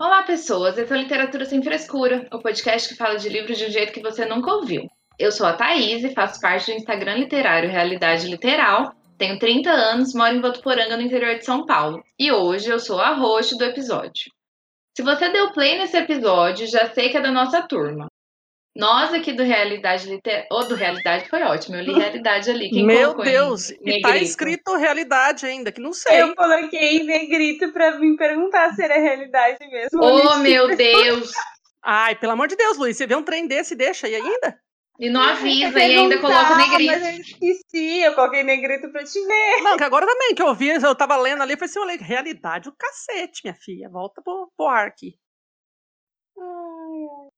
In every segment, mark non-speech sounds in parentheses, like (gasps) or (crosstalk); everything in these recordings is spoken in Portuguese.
Olá, pessoas! Esse é o Literatura Sem Frescura, o podcast que fala de livros de um jeito que você nunca ouviu. Eu sou a Thaís e faço parte do Instagram literário Realidade Literal. Tenho 30 anos, moro em Votuporanga, no interior de São Paulo. E hoje eu sou a host do episódio. Se você deu play nesse episódio, já sei que é da nossa turma. Nós aqui do Realidade Literária. Ou do Realidade foi ótimo, eu li Realidade ali. Quem Meu Deus! E tá escrito Realidade ainda, que não sei. Eu coloquei em negrito pra me perguntar se era realidade mesmo. Oh, meu Deus! Ai, pelo amor de Deus, Luiz, você vê um trem desse e deixa aí ainda? E não avisa e ainda coloca negrito. Mas eu esqueci, eu coloquei negrito pra te ver. Não, que agora também, que eu vi, eu tava lendo ali, eu falei assim, olha, realidade o cacete, minha filha. Volta pro, pro ar aqui. Ai, ai.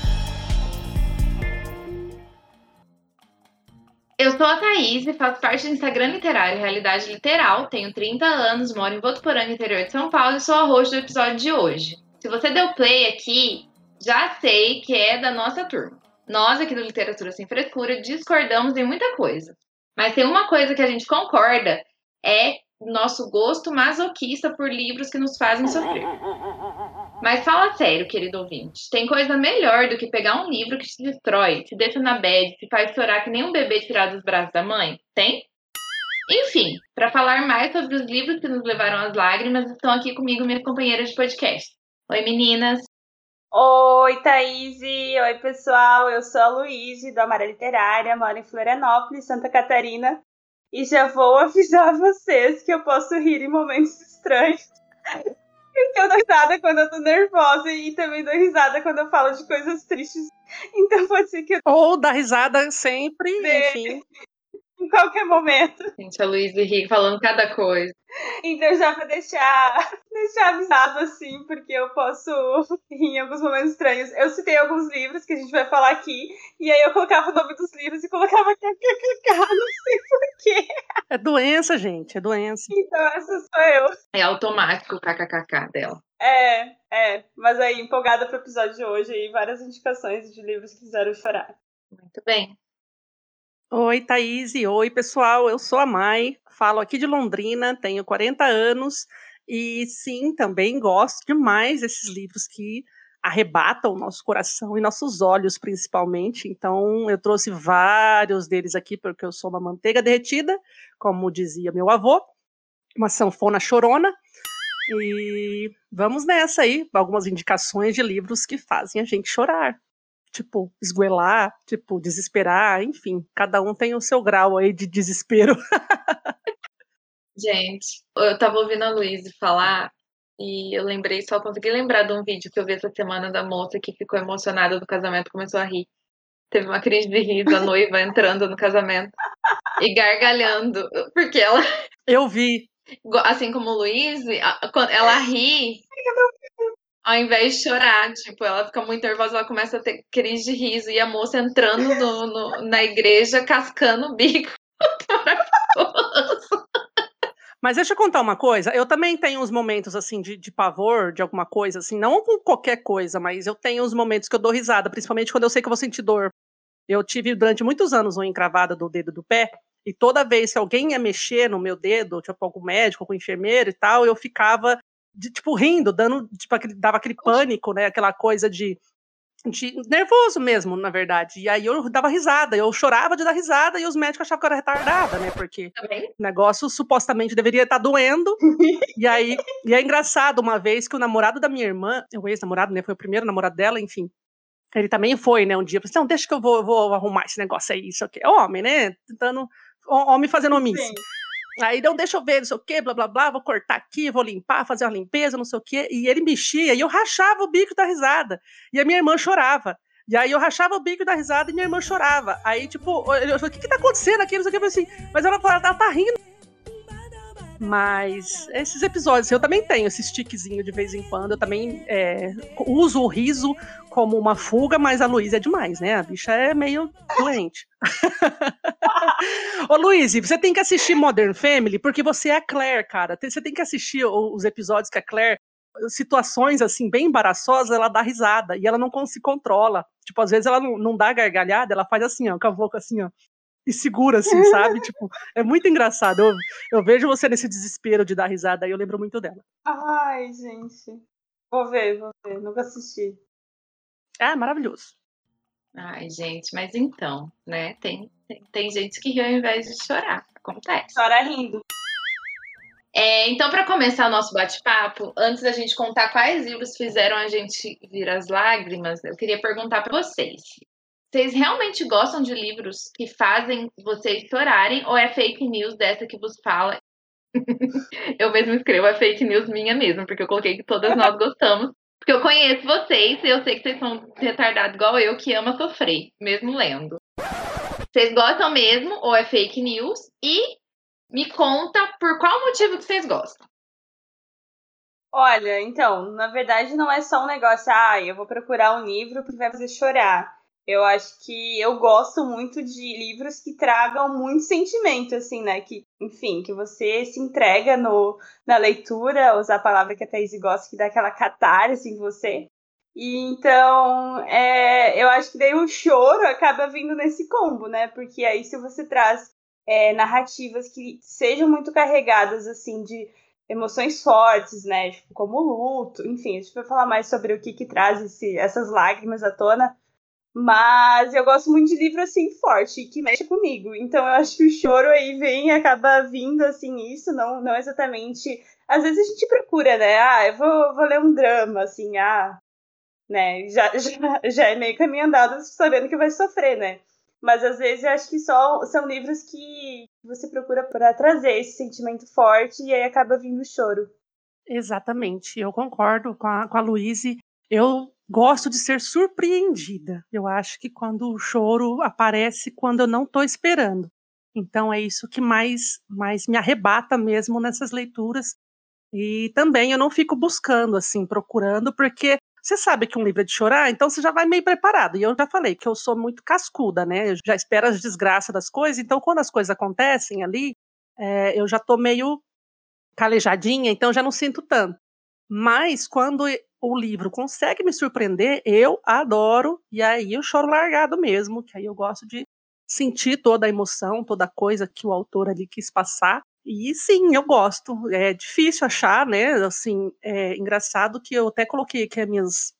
Eu sou a Thaís e faço parte do Instagram literário Realidade Literal, tenho 30 anos, moro em Votuporanga, interior de São Paulo e sou a host do episódio de hoje. Se você deu play aqui, já sei que é da nossa turma. Nós aqui do Literatura Sem Frescura discordamos em muita coisa. Mas tem uma coisa que a gente concorda, é nosso gosto masoquista por livros que nos fazem sofrer. Mas fala sério, querido ouvinte. Tem coisa melhor do que pegar um livro que te destrói, te deixa na bed, te faz chorar que nem um bebê tirado dos braços da mãe? Tem? Enfim, para falar mais sobre os livros que nos levaram às lágrimas, estão aqui comigo minhas companheiras de podcast. Oi, meninas. Oi, Thaís. Oi, pessoal. Eu sou a Luíse, do Amarela Literária, moro em Florianópolis, Santa Catarina. E já vou (laughs) avisar vocês que eu posso rir em momentos estranhos. Eu dou risada quando eu tô nervosa e também dou risada quando eu falo de coisas tristes. (laughs) Então pode ser que eu. Ou dar risada sempre, enfim. Em qualquer momento. Gente, a Luísa ri falando cada coisa. Então, já pra deixar, (laughs) deixar avisado assim, porque eu posso rir em alguns momentos estranhos. Eu citei alguns livros que a gente vai falar aqui, e aí eu colocava o nome dos livros e colocava (laughs) kkkk, não sei porquê. É doença, gente, é doença. Então, essa sou eu. É automático o kkkk dela. É, é. Mas aí, empolgada pro episódio de hoje, aí várias indicações de livros que fizeram chorar. Muito bem. Oi, Thaís. Oi, pessoal. Eu sou a Mai, falo aqui de Londrina, tenho 40 anos e sim, também gosto demais desses livros que arrebatam nosso coração e nossos olhos, principalmente. Então, eu trouxe vários deles aqui porque eu sou uma manteiga derretida, como dizia meu avô, uma sanfona chorona. E vamos nessa aí, algumas indicações de livros que fazem a gente chorar tipo, esguelar, tipo, desesperar, enfim, cada um tem o seu grau aí de desespero. (laughs) Gente, eu tava ouvindo a Luísa falar e eu lembrei, só consegui lembrar de um vídeo que eu vi essa semana da moça que ficou emocionada do casamento começou a rir. Teve uma crise de riso, a noiva (laughs) entrando no casamento e gargalhando, porque ela. Eu vi. Assim como o Luiz, ela ri ao invés de chorar, tipo, ela fica muito nervosa, ela começa a ter crise de riso e a moça entrando no, no, na igreja, cascando o bico. Mas deixa eu contar uma coisa. Eu também tenho uns momentos assim de, de, pavor de alguma coisa, assim, não com qualquer coisa, mas eu tenho uns momentos que eu dou risada, principalmente quando eu sei que eu vou sentir dor. Eu tive durante muitos anos uma encravada do dedo do pé, e toda vez que alguém ia mexer no meu dedo, tipo algum médico, algum enfermeiro e tal, eu ficava de, tipo, rindo, dando, tipo, aquele, dava aquele pânico, né? Aquela coisa de, de, nervoso mesmo, na verdade. E aí eu dava risada, eu chorava de dar risada e os médicos achavam que eu era retardada, né? Porque o negócio supostamente deveria estar doendo. e aí, (laughs) e é engraçado uma vez que o namorado da minha irmã, o ex-namorado, né? Foi o primeiro namorado dela, enfim. Ele também foi, né, um dia, falei, não, deixa que eu vou, vou arrumar esse negócio aí, isso aqui. É homem, né? Tentando. Homem fazendo homice. Aí não deixa eu ver, não sei o quê, blá blá blá, vou cortar aqui, vou limpar, fazer uma limpeza, não sei o quê. E ele mexia e eu rachava o bico da risada. E a minha irmã chorava. E aí eu rachava o bico da risada e minha irmã chorava. Aí, tipo, eu falei, o que que tá acontecendo aqui? Não sei o que, eu falei assim, mas ela, ela, ela tá rindo. Mas esses episódios, eu também tenho esse stickzinho de vez em quando. Eu também é, uso o riso como uma fuga, mas a Luísa é demais, né? A bicha é meio doente. (laughs) Ô, Luiz, você tem que assistir Modern Family porque você é a Claire, cara. Você tem que assistir os episódios que a Claire situações assim bem embaraçosas, ela dá risada e ela não se controla. Tipo, às vezes ela não, não dá gargalhada, ela faz assim, ó, com a boca assim, ó, e segura assim, sabe? (laughs) tipo, é muito engraçado. Eu, eu vejo você nesse desespero de dar risada aí, eu lembro muito dela. Ai, gente. Vou ver, vou ver, nunca assisti. É, maravilhoso. Ai, gente, mas então, né? Tem, tem, tem gente que ri ao invés de chorar. Acontece. Chora rindo. É, então, para começar o nosso bate-papo, antes da gente contar quais livros fizeram a gente vir as lágrimas, eu queria perguntar para vocês: vocês realmente gostam de livros que fazem vocês chorarem ou é fake news dessa que vos fala? (laughs) eu mesmo escrevo a fake news minha mesmo, porque eu coloquei que todas nós gostamos. Porque eu conheço vocês e eu sei que vocês são retardados igual eu, que ama sofrer, mesmo lendo. Vocês gostam mesmo ou é fake news? E me conta por qual motivo que vocês gostam. Olha, então, na verdade não é só um negócio, ah, eu vou procurar um livro que vai fazer chorar. Eu acho que eu gosto muito de livros que tragam muito sentimento, assim, né? Que, enfim, que você se entrega no, na leitura, usar a palavra que a Thaís gosta, que dá aquela catarse em você. E então, é, eu acho que daí o choro acaba vindo nesse combo, né? Porque aí se você traz é, narrativas que sejam muito carregadas assim de emoções fortes, né? Tipo, como luto, enfim, a gente vai falar mais sobre o que, que traz esse, essas lágrimas à tona. Mas eu gosto muito de livro assim forte, que mexe comigo. Então eu acho que o choro aí vem acaba vindo assim, isso, não, não exatamente. Às vezes a gente procura, né? Ah, eu vou, vou ler um drama, assim, ah, né? Já, (laughs) já, já é meio caminho andado sabendo que vai sofrer, né? Mas às vezes eu acho que só são livros que você procura para trazer esse sentimento forte e aí acaba vindo o choro. Exatamente, eu concordo com a, com a Luíse. Eu gosto de ser surpreendida. Eu acho que quando o choro aparece quando eu não estou esperando. Então é isso que mais, mais me arrebata mesmo nessas leituras. E também eu não fico buscando, assim, procurando, porque você sabe que um livro é de chorar, então você já vai meio preparado. E eu já falei que eu sou muito cascuda, né? Eu já espero as desgraças das coisas, então quando as coisas acontecem ali, é, eu já tô meio calejadinha, então já não sinto tanto. Mas quando o livro consegue me surpreender, eu adoro, e aí eu choro largado mesmo, que aí eu gosto de sentir toda a emoção, toda a coisa que o autor ali quis passar. E sim, eu gosto. É difícil achar, né? Assim, é engraçado que eu até coloquei aqui as minhas,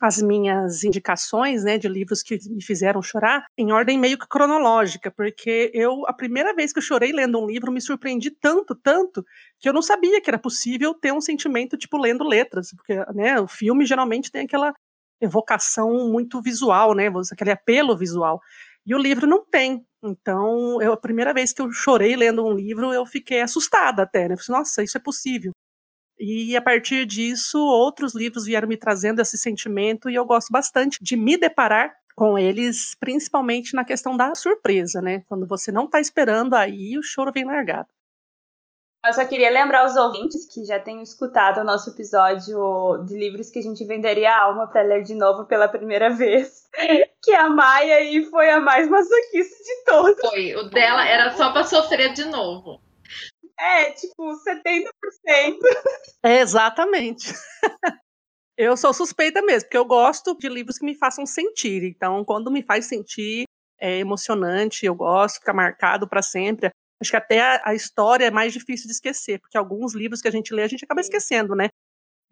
as minhas indicações, né, de livros que me fizeram chorar, em ordem meio que cronológica, porque eu, a primeira vez que eu chorei lendo um livro, me surpreendi tanto, tanto, que eu não sabia que era possível ter um sentimento tipo lendo letras, porque, né, o filme geralmente tem aquela evocação muito visual, né, aquele apelo visual. E o livro não tem. Então, eu, a primeira vez que eu chorei lendo um livro, eu fiquei assustada até, né? falei, nossa, isso é possível. E a partir disso, outros livros vieram me trazendo esse sentimento e eu gosto bastante de me deparar com eles, principalmente na questão da surpresa, né? Quando você não está esperando, aí o choro vem largado. Eu só queria lembrar os ouvintes que já tenham escutado o nosso episódio de livros que a gente venderia a alma para ler de novo pela primeira vez. (laughs) Que a Maia aí foi a mais masoquista de todas. Foi, o dela era só para sofrer de novo. É, tipo, 70%. É, exatamente. (laughs) eu sou suspeita mesmo, porque eu gosto de livros que me façam sentir. Então, quando me faz sentir, é emocionante, eu gosto, fica marcado para sempre. Acho que até a, a, história é mais difícil de esquecer, porque alguns livros que a gente lê, a gente acaba esquecendo, né?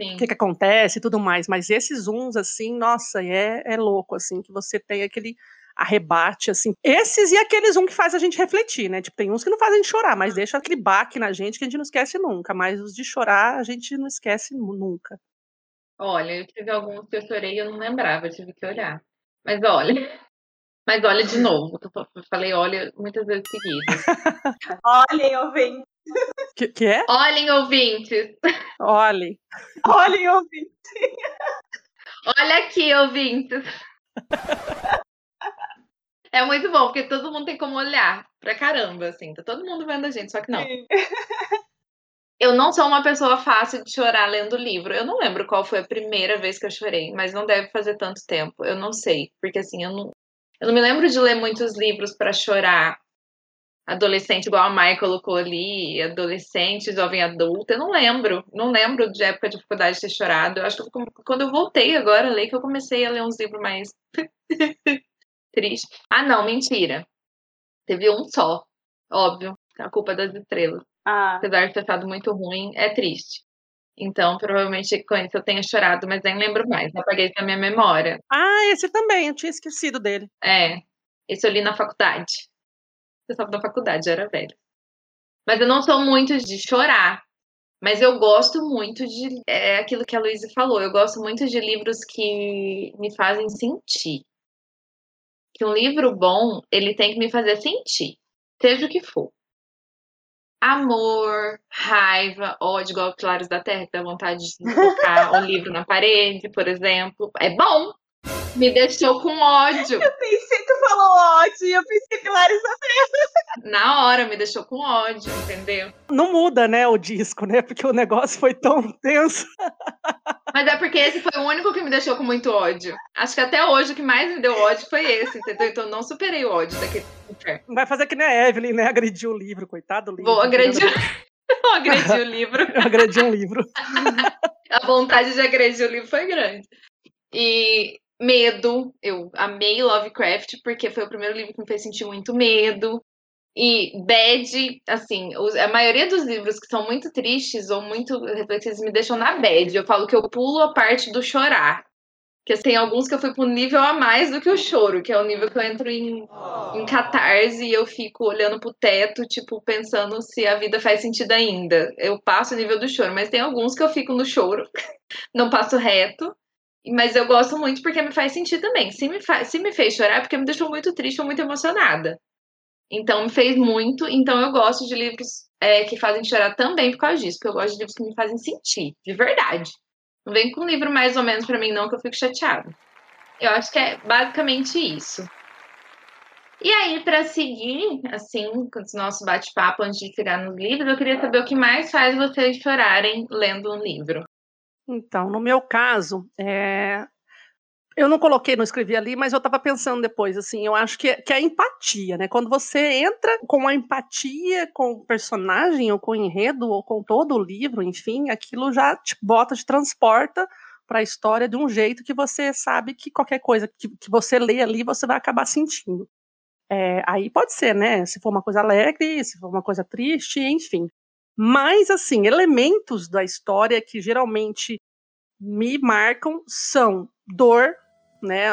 Sim. O que, que acontece e tudo mais. Mas esses uns, assim, nossa, é, é louco, assim, que você tem aquele arrebate, assim. Esses e aqueles um que faz a gente refletir, né? Tipo, tem uns que não fazem a gente chorar, mas deixa aquele baque na gente que a gente não esquece nunca. Mas os de chorar, a gente não esquece nunca. Olha, eu tive alguns que eu chorei e eu não lembrava, eu tive que olhar. Mas olha, (laughs) mas olha de novo, eu falei olha muitas vezes seguidas. (laughs) Olhem, ouvintes. Que, que é? Olhem, ouvintes. Olhem. (laughs) Olhem, ouvintes. Olha aqui, ouvintes. É muito bom, porque todo mundo tem como olhar pra caramba, assim. Tá todo mundo vendo a gente, só que não. (laughs) Eu não sou uma pessoa fácil de chorar lendo livro. Eu não lembro qual foi a primeira vez que eu chorei, mas não deve fazer tanto tempo. Eu não sei, porque assim, eu não, eu não me lembro de ler muitos livros para chorar. Adolescente, igual a Mai colocou ali, adolescente, jovem adulto. Eu não lembro. Não lembro de época de dificuldade de ter chorado. Eu acho que quando eu voltei agora a ler, que eu comecei a ler uns livros mais (laughs) tristes. Ah, não, mentira. Teve um só. Óbvio. A culpa das estrelas. Ah, Apesar de ter estado muito ruim, é triste. Então, provavelmente com isso eu tenha chorado, mas nem lembro mais. Apaguei da minha memória. Ah, esse também, eu tinha esquecido dele. É. Esse eu li na faculdade. Eu estava na faculdade, era velho. Mas eu não sou muito de chorar. Mas eu gosto muito de. É aquilo que a Luísa falou. Eu gosto muito de livros que me fazem sentir. Que um livro bom, ele tem que me fazer sentir. Seja o que for. Amor, raiva, ódio, igual Pilares da Terra, que dá vontade de colocar (laughs) um livro na parede, por exemplo. É bom. Me deixou com ódio. eu pensei, ódio, e eu pensei Pilares da Na hora, me deixou com ódio, entendeu? Não muda, né, o disco, né? Porque o negócio foi tão tenso. Mas é porque esse foi o único que me deixou com muito ódio. Acho que até hoje o que mais me deu ódio foi esse, entendeu? Então eu não superei o ódio daquele inferno. Vai fazer que nem a Evelyn, né? Agrediu o livro, coitado do livro. Vou agredir, (laughs) vou agredir o livro. Eu agredi um livro. (laughs) A vontade de agredir o livro foi grande. E medo, eu amei Lovecraft porque foi o primeiro livro que me fez sentir muito medo. E bad, assim, a maioria dos livros que são muito tristes ou muito reflexivos me deixam na bad. Eu falo que eu pulo a parte do chorar. Porque tem alguns que eu fui pro nível a mais do que o choro, que é o nível que eu entro em, em catarse e eu fico olhando pro teto, tipo, pensando se a vida faz sentido ainda. Eu passo o nível do choro, mas tem alguns que eu fico no choro, (laughs) não passo reto. Mas eu gosto muito porque me faz sentir também. Se me, fa se me fez chorar, é porque me deixou muito triste ou muito emocionada. Então me fez muito. Então eu gosto de livros é, que fazem chorar também por causa disso. Porque eu gosto de livros que me fazem sentir, de verdade. Não vem com um livro mais ou menos pra mim, não, que eu fico chateada. Eu acho que é basicamente isso. E aí, pra seguir, assim, com o nosso bate-papo antes de chegar nos livros, eu queria saber o que mais faz vocês chorarem lendo um livro. Então, no meu caso, é, eu não coloquei, não escrevi ali, mas eu estava pensando depois, assim, eu acho que, é- que é a empatia, né? Quando você entra com a empatia com o personagem, ou com o enredo, ou com todo o livro, enfim, aquilo já te bota, te transporta para a história de um jeito que você sabe que qualquer coisa que, que você lê ali, você vai acabar sentindo. É, aí pode ser, né? Se for uma coisa alegre, se for uma coisa triste, enfim. Mas, assim, elementos da história que geralmente me marcam são dor, né?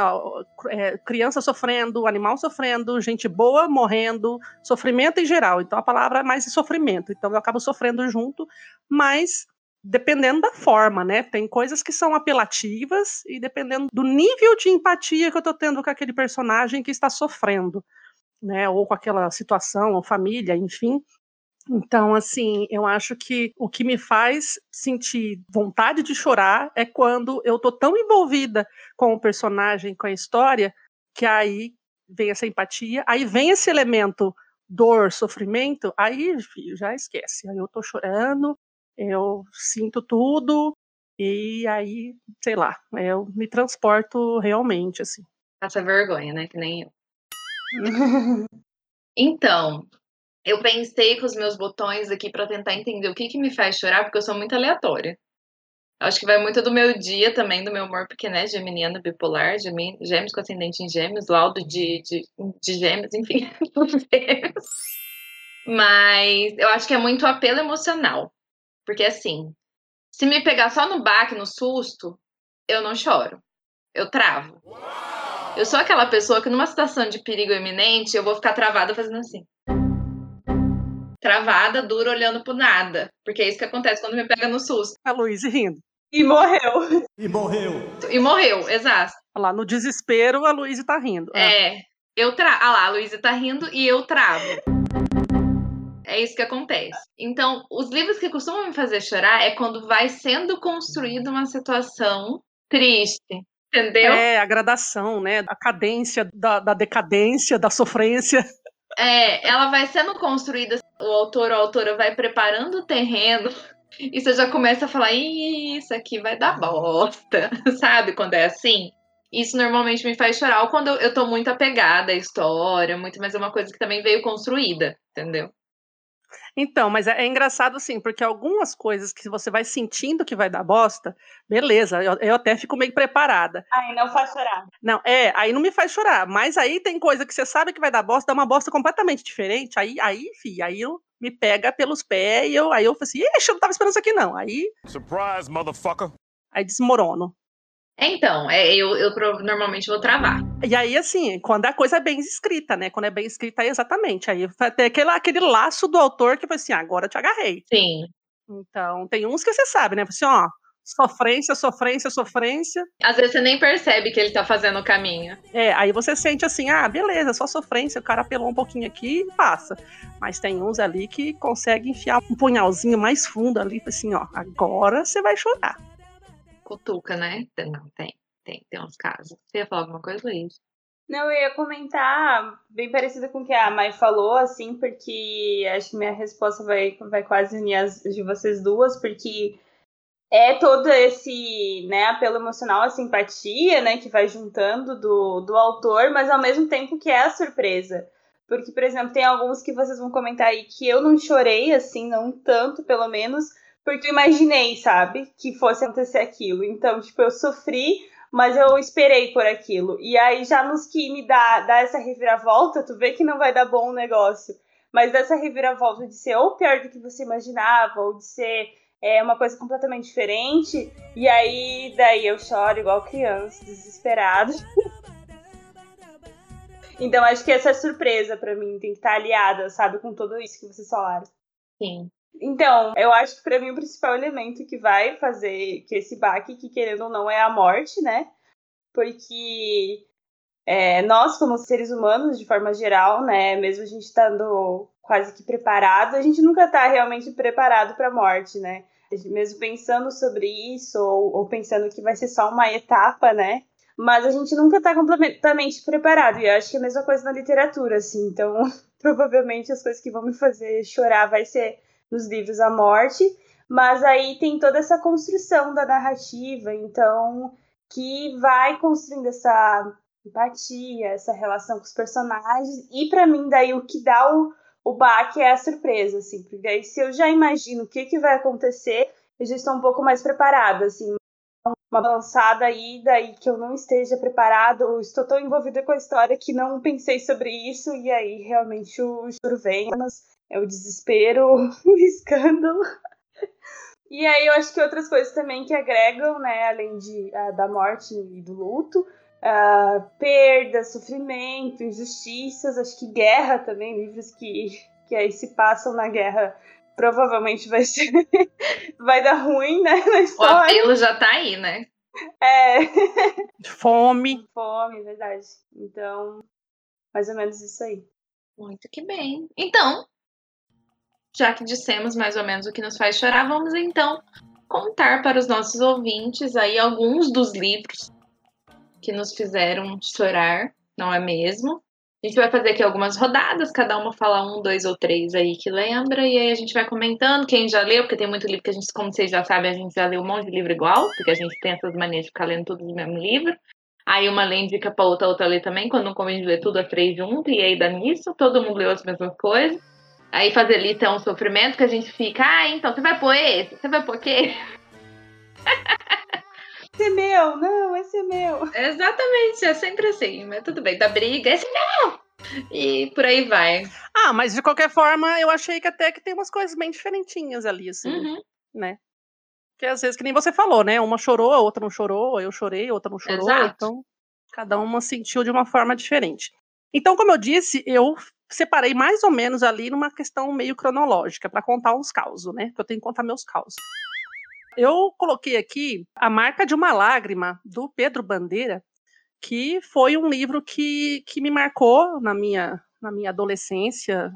é, criança sofrendo, animal sofrendo, gente boa morrendo, sofrimento em geral. Então a palavra é mais sofrimento. Então eu acabo sofrendo junto, mas dependendo da forma, né? Tem coisas que são apelativas e dependendo do nível de empatia que eu tô tendo com aquele personagem que está sofrendo, né? Ou com aquela situação, ou família, enfim. Então, assim, eu acho que o que me faz sentir vontade de chorar é quando eu tô tão envolvida com o personagem, com a história, que aí vem essa empatia, aí vem esse elemento dor, sofrimento, aí filho, já esquece. Aí eu tô chorando, eu sinto tudo, e aí, sei lá, eu me transporto realmente, assim. Passa vergonha, né? Que nem eu. (laughs) Então, eu pensei com os meus botões aqui pra tentar entender o que que me faz chorar, porque eu sou muito aleatória. Acho que vai muito do meu dia também, do meu humor, porque, né, geminiana, bipolar, gemi- gêmeos com ascendente em gêmeos, laudo de, de, de gêmeos, (laughs) enfim, gêmeos. Mas eu acho que é muito apelo emocional. Porque, assim, se me pegar só no baque, no susto, eu não choro. Eu travo. Eu sou aquela pessoa que numa situação de perigo iminente, eu vou ficar travada fazendo assim. Travada, dura, olhando pro nada. Porque é isso que acontece quando me pega no susto. A Luísa rindo. E morreu. E morreu. E morreu, exato. Olha Lá no desespero, a Luísa tá rindo. Ah, É. Eu tra... Ah lá, a Luísa tá rindo e eu travo. É isso que acontece. Então, os livros que costumam me fazer chorar é quando vai sendo construída uma situação triste. Entendeu? É, a gradação, né? A cadência da, da decadência, da sofrência. É, ela vai sendo construída, o autor ou a autora vai preparando o terreno E você já começa a falar, "Ih, isso aqui vai dar bosta, (laughs) sabe? Quando é assim. Isso normalmente me faz chorar. Quando eu, eu tô muito apegada à história, muito, mas é uma coisa que também veio construída, entendeu? Então, mas é, é engraçado assim, porque algumas coisas que você vai sentindo que vai dar bosta, beleza, eu, eu até fico meio preparada. Ai, não faz chorar. Não, é, aí não me faz chorar. Mas aí tem coisa que você sabe que vai dar bosta, dá uma bosta completamente diferente. Aí, aí, fi, aí eu me pega pelos pés e eu, aí eu falo assim, ixi, eu não tava esperando isso aqui, não. Aí, Surprise, motherfucker. aí desmorono. Então, é, eu, eu normalmente vou travar. E aí, assim, quando a coisa é bem escrita, né? Quando é bem escrita, aí exatamente. Aí vai ter aquele, aquele laço do autor que foi assim, ah, agora eu te agarrei. Sim. Então, tem uns que você sabe, né? Assim, ó, sofrência, sofrência, sofrência. Às vezes você nem percebe que ele tá fazendo o caminho. É, aí você sente assim, ah, beleza, só sofrência, o cara apelou um pouquinho aqui e passa. Mas tem uns ali que conseguem enfiar um punhalzinho mais fundo ali, assim, ó, agora você vai chorar. Cutuca, né? Não, tem. Tem, tem uns casos. Você ia falar alguma coisa, Luiz? Não, eu ia comentar bem parecido com o que a Mai falou, assim, porque acho que minha resposta vai, vai quase unir as de vocês duas, porque é todo esse né, apelo emocional, a simpatia, né, que vai juntando do, do autor, mas ao mesmo tempo que é a surpresa. Porque, por exemplo, tem alguns que vocês vão comentar aí que eu não chorei, assim, não tanto, pelo menos, porque eu imaginei, sabe, que fosse acontecer aquilo. Então, tipo, eu sofri, mas eu esperei por aquilo. E aí, já nos que me dá, dá essa reviravolta, tu vê que não vai dar bom o negócio. Mas dessa reviravolta de ser ou pior do que você imaginava, ou de ser é, uma coisa completamente diferente. E aí, daí eu choro igual criança, desesperada. (laughs) então, acho que essa é surpresa pra mim, tem que estar aliada, sabe, com tudo isso que vocês falaram. Sim. Então, eu acho que pra mim o principal elemento que vai fazer que esse baque, que querendo ou não, é a morte, né? Porque é, nós, como seres humanos, de forma geral, né, mesmo a gente estando quase que preparado, a gente nunca tá realmente preparado pra morte, né? A Mesmo pensando sobre isso, ou, ou pensando que vai ser só uma etapa, né? Mas a gente nunca tá completamente preparado. E eu acho que é a mesma coisa na literatura, assim. Então, (laughs) provavelmente as coisas que vão me fazer chorar vai ser nos livros a morte, mas aí tem toda essa construção da narrativa, então que vai construindo essa empatia, essa relação com os personagens, e para mim daí o que dá o, o baque é a surpresa, assim, porque aí se eu já imagino o que, que vai acontecer, eu já estou um pouco mais preparada, assim, uma balançada aí, daí que eu não esteja preparado, ou estou tão envolvida com a história que não pensei sobre isso, e aí realmente o choro vem, mas é o desespero, (laughs) o escândalo. E aí eu acho que outras coisas também que agregam, né, além de, uh, da morte e do luto, uh, perda, sofrimento, injustiças, acho que guerra também, livros que, que aí se passam na guerra provavelmente vai ser (laughs) vai dar ruim, né, na O história. apelo já tá aí, né? É, Fome. fome, verdade. Então, mais ou menos isso aí. Muito que bem. Então, já que dissemos mais ou menos o que nos faz chorar, vamos então contar para os nossos ouvintes aí alguns dos livros que nos fizeram chorar, não é mesmo? A gente vai fazer aqui algumas rodadas, cada uma falar um, dois ou três aí que lembra, e aí a gente vai comentando quem já leu, porque tem muito livro que a gente, como vocês já sabem, a gente já leu um monte de livro igual, porque a gente tem essas manias de ficar lendo tudo do mesmo livro. Aí uma lê indica pra outra, outra lê também, quando não convém de ler tudo a três junto, e aí dá nisso, todo mundo leu as mesmas coisas. Aí fazer lista é um sofrimento que a gente fica, ah, então você vai pôr esse, você vai pôr aquele. Esse é meu, não, esse é meu. Exatamente, é sempre assim, mas tudo bem, da briga, esse não! E por aí vai. Ah, mas de qualquer forma, eu achei que até que tem umas coisas bem diferentinhas ali, assim, Uhum, né? Que às vezes, que nem você falou, né? Uma chorou, a outra não chorou, eu chorei, a outra não chorou, Exato. então cada uma sentiu de uma forma diferente. Então, como eu disse, eu separei mais ou menos ali numa questão meio cronológica, para contar uns causos, né? Porque eu tenho que contar meus causos. Eu coloquei aqui A Marca de uma Lágrima, do Pedro Bandeira, que foi um livro que, que me marcou na minha, na minha adolescência,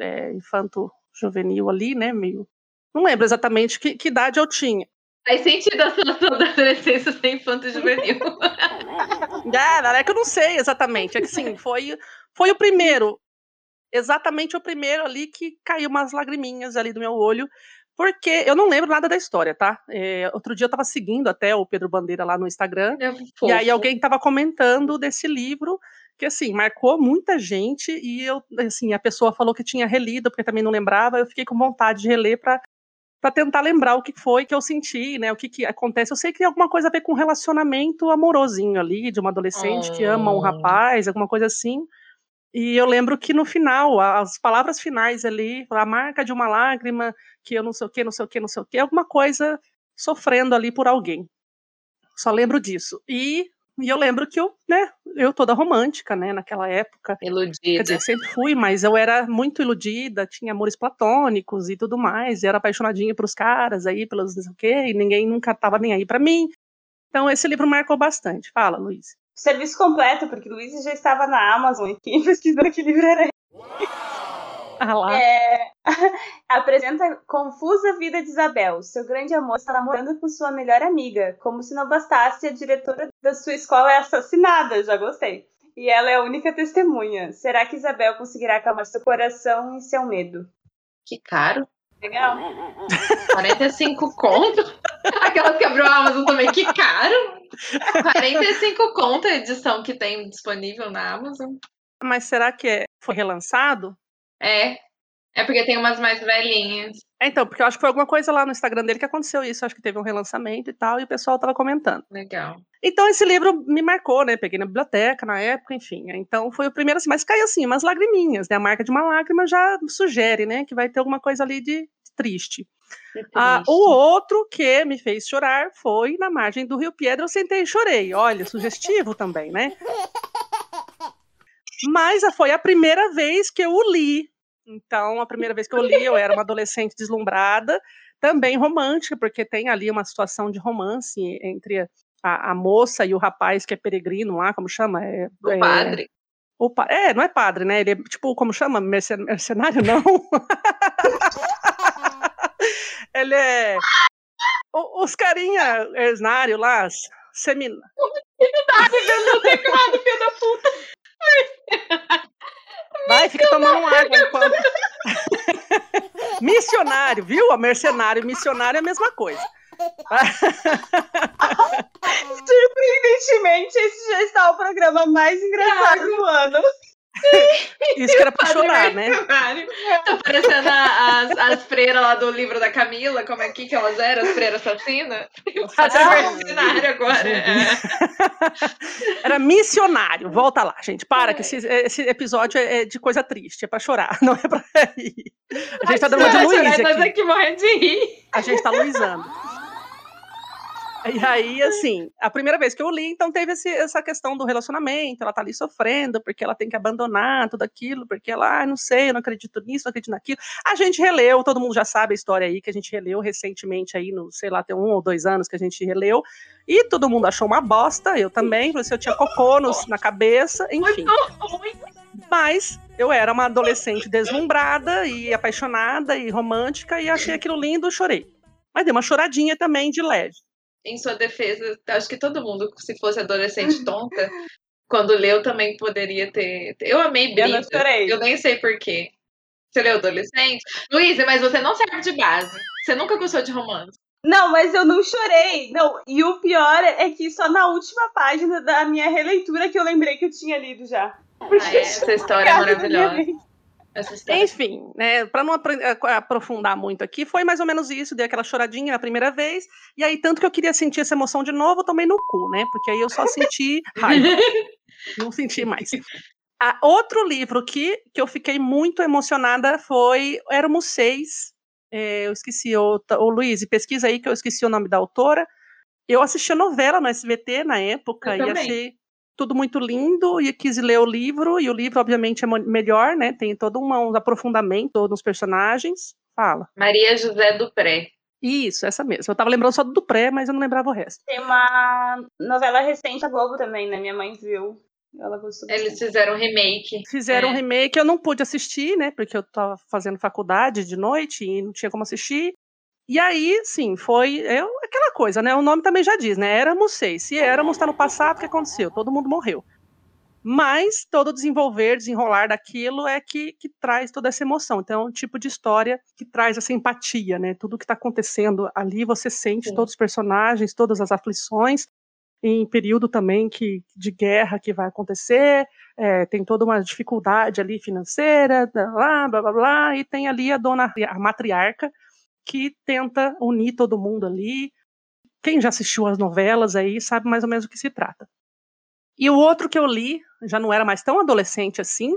é, infanto-juvenil ali, né? Meio... Não lembro exatamente que, que idade eu tinha. Faz sentido a situação da adolescência ser infanto juvenil. Ah, (laughs) é que eu não sei exatamente. É que sim, foi, foi o primeiro. Exatamente o primeiro ali que caiu umas lagriminhas ali do meu olho. Porque eu não lembro nada da história, tá? É, outro dia eu tava seguindo até o Pedro Bandeira lá no Instagram, É e aí alguém tava comentando desse livro, que assim, marcou muita gente, e eu, assim, a pessoa falou que tinha relido, porque também não lembrava, eu fiquei com vontade de reler pra, pra tentar lembrar o que foi que eu senti, né, o que que acontece. Eu sei que tem alguma coisa a ver com um relacionamento amorosinho ali, de uma adolescente que ama um Oh. rapaz, alguma coisa assim. E eu lembro que no final, as palavras finais ali, a marca de uma lágrima, que eu não sei o que, não sei o que, não sei o que, alguma coisa sofrendo ali por alguém. Só lembro disso. E, e eu lembro que eu, né, eu toda romântica, né, naquela época. Quer Iludida. dizer, sempre fui, mas eu era muito iludida, tinha amores platônicos e tudo mais, e era apaixonadinha pelos caras aí, pelos não sei o quê, e ninguém nunca tava nem aí pra mim. Então esse livro marcou bastante. Fala, Luiz. Serviço completo, porque Luiz já estava na Amazon aqui (laughs) pesquisando que livro era Ah lá. É, (laughs) apresenta Confusa Vida de Isabel. Seu grande amor está namorando com sua melhor amiga. Como se não bastasse, a diretora da sua escola é assassinada. Já gostei. E ela é a única testemunha. Será que Isabel conseguirá acalmar seu coração e seu medo? Que caro. Legal? 45 conto. Aquelas que abriu a Amazon também, que caro. 45 conto a edição que tem disponível na Amazon. Mas será que é- foi relançado? É. É porque tem umas mais velhinhas. É, então, porque eu acho que foi alguma coisa lá no Instagram dele que aconteceu isso. Acho que teve um relançamento e tal, e o pessoal tava comentando. Legal. Então, esse livro me marcou, né? Peguei na biblioteca na época, enfim. Então, foi o primeiro assim, mas caiu assim, umas lagriminhas, né? A marca de uma lágrima já sugere, né? Que vai ter alguma coisa ali de triste. Ah, o outro que me fez chorar foi Na Margem do Rio Piedra, eu sentei e chorei. Olha, sugestivo também, né? (laughs) Mas foi a primeira vez que eu o li. Então, a primeira vez que eu li, eu era uma adolescente deslumbrada, também romântica, porque tem ali uma situação de romance entre a, a moça e o rapaz que é peregrino lá, como chama? É, O é, padre. o pa- é, não é padre, né? Ele é tipo, como chama? Mercen- Mercenário? Não. (laughs) Ele é. o- Os carinha esnário lá, semina. Não teclado, filho da puta. Vai, fica tomando água enquanto. (laughs) missionário, viu? A mercenário e missionário é a mesma coisa. (laughs) Surpreendentemente, esse já está o programa mais engraçado do ano. (laughs) Isso que era pra Padre chorar, né? Tá parecendo as, as freiras lá do livro da Camila, como é que, que elas eram? As freiras assassinas? O padre Ah, mercenário agora. É. (laughs) Era missionário. Volta lá, gente. Para, que esse, esse episódio é é de coisa triste, é pra chorar, (laughs) não é pra rir. A gente tá dando uma de nós aqui. aqui morrendo de rir. A gente tá luizando. E aí, assim, a primeira vez que eu li, então teve esse- essa questão do relacionamento, ela tá ali sofrendo, porque ela tem que abandonar tudo aquilo, porque ela, ah, não sei, eu não acredito nisso, não acredito naquilo. A gente releu, todo mundo já sabe a história aí, que a gente releu recentemente aí, no, sei lá, tem um ou dois anos que a gente releu, e todo mundo achou uma bosta, eu também, falei assim, eu tinha cocô na cabeça, enfim. Mas eu era uma adolescente deslumbrada e apaixonada e romântica, e achei aquilo lindo, chorei. Mas dei uma choradinha também de leve. Em sua defesa, acho que todo mundo, se fosse adolescente (laughs) tonta, quando leu também poderia ter. Eu amei Eu Brida. chorei. Eu nem sei porquê. Você leu adolescente? Luísa, mas você não serve de base. Você nunca gostou de romance. Não, mas eu não chorei. Não, e o pior é que só na última página da minha releitura que eu lembrei que eu tinha lido já. Ah, é, essa história é maravilhosa. Essa história. Enfim, né, para não a- aprofundar muito aqui, foi mais ou menos isso, dei aquela choradinha na primeira vez, e aí tanto que eu queria sentir essa emoção de novo, eu tomei no cu, né? Porque aí eu só senti (laughs) raiva. não senti mais. Ah, outro livro que, que eu fiquei muito emocionada foi Éramos Seis. É, eu esqueci, o, o Luiz, pesquisa aí que eu esqueci o nome da autora. Eu assisti a novela no SBT na época Eu e também. achei tudo muito lindo e quis ler o livro, e o livro, obviamente, é melhor, né? Tem todo um aprofundamento nos personagens. Fala. Maria José Dupré. Isso, essa mesmo. Eu tava lembrando só do pré, mas eu não lembrava o resto. Tem uma novela recente da Globo também, né? Minha mãe viu. Ela gostou Eles bastante. fizeram um remake. Fizeram É. um remake, eu não pude assistir, né? Porque eu tava fazendo faculdade de noite e não tinha como assistir. E aí, sim, foi é aquela coisa, né? O nome também já diz, né? Éramos seis. Se éramos, tá no passado, o que aconteceu? Todo mundo morreu. Mas todo desenvolver, desenrolar daquilo é que, que traz toda essa emoção. Então, é um tipo de história que traz essa empatia, né? Tudo que está acontecendo ali, você sente Sim. todos os personagens, todas as aflições, em período também que, de guerra que vai acontecer, é, tem toda uma dificuldade ali financeira, blá, blá, blá, blá, e tem ali a dona, a matriarca, que tenta unir todo mundo ali. Quem já assistiu as novelas aí sabe mais ou menos do que se trata. E o outro que eu li, já não era mais tão adolescente assim,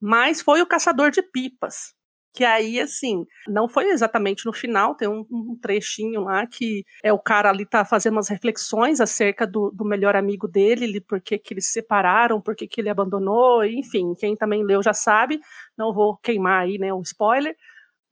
mas foi o Caçador de Pipas, que aí, assim, não foi exatamente no final, tem um, um, trechinho lá que é o cara ali tá fazendo umas reflexões acerca do, do melhor amigo dele, por que, eles se separaram, por que ele abandonou, enfim, quem também leu já sabe, não vou queimar aí, né, o spoiler,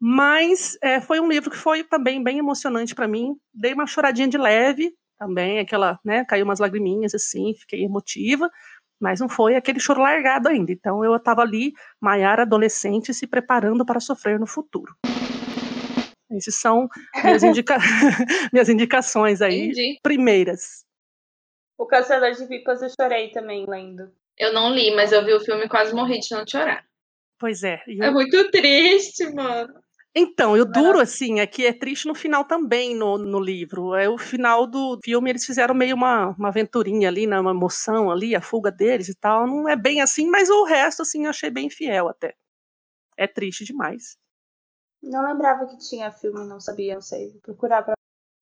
mas é, foi um livro que foi também bem emocionante para mim, dei uma choradinha de leve, também, aquela, né, caiu umas lagriminhas assim, fiquei emotiva, mas não foi aquele choro largado ainda. Então eu estava ali, Maiara adolescente, se preparando para sofrer no futuro. Essas são minhas, indica... (laughs) minhas indicações aí, Entendi. primeiras. O Caçador de Pipas eu chorei também lendo. Eu não li, mas eu vi o filme e quase morri de não chorar. Pois é. Eu... É muito triste, mano. Então, e o duro, assim, é que é triste no final também, no, no livro. É o final do filme, eles fizeram meio uma, uma aventurinha ali, né, uma emoção ali, a fuga deles e tal. Não é bem assim, mas o resto, assim, eu achei bem fiel até. É triste demais. Não lembrava que tinha filme, não sabia, não sei. Vou procurar pra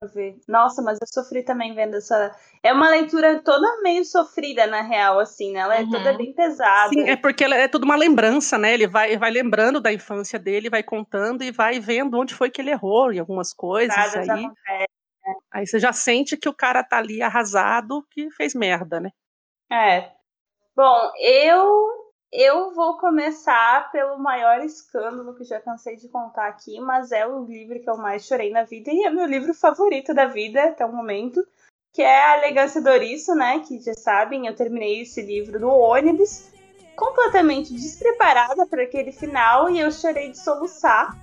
ver. Nossa, mas eu sofri também vendo essa. É uma leitura toda meio sofrida, na real, assim, né? Ela é uhum. toda bem pesada. Sim, é porque ela é toda uma lembrança, né? Ele vai, vai lembrando da infância dele, vai contando e vai vendo onde foi que ele errou em algumas coisas. Nada aí. Acontece, né? aí você já sente que o cara tá ali arrasado, que fez merda, né? É. Bom, eu eu vou começar pelo maior escândalo que já cansei de contar aqui, mas é o livro que eu mais chorei na vida e é meu livro favorito da vida até o momento, que é A Elegância do Ouriço, né? Que já sabem, eu terminei esse livro no ônibus, completamente despreparada para aquele final e eu chorei de soluçar.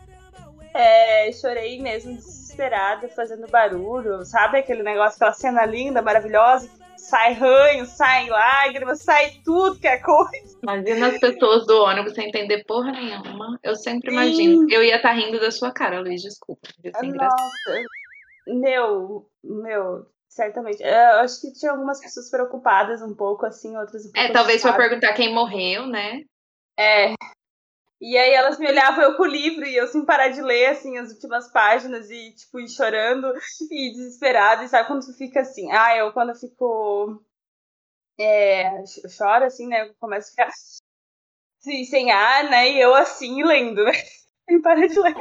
É, chorei mesmo desesperada, fazendo barulho, sabe? Aquele negócio, aquela cena linda, maravilhosa, sai ranho, sai lágrimas, sai tudo que é coisa. Imagina as pessoas do ônibus sem entender porra nenhuma. Eu sempre Sim. imagino. Eu ia estar tá rindo da sua cara, Luiz, desculpa. Nossa, meu, meu, certamente. Eu acho que tinha algumas pessoas preocupadas um pouco, assim, outras um É, talvez para perguntar quem morreu, né? É, e aí elas me olhavam eu com o livro e eu sem parar de ler, assim, as últimas páginas e, tipo, ir chorando e desesperada. E sabe quando tu fica assim? Ah, eu quando eu fico. É, eu choro, assim, né? Eu começo a ficar assim, sem ar, né? E eu assim, lendo, né? (laughs) Sem parar de ler.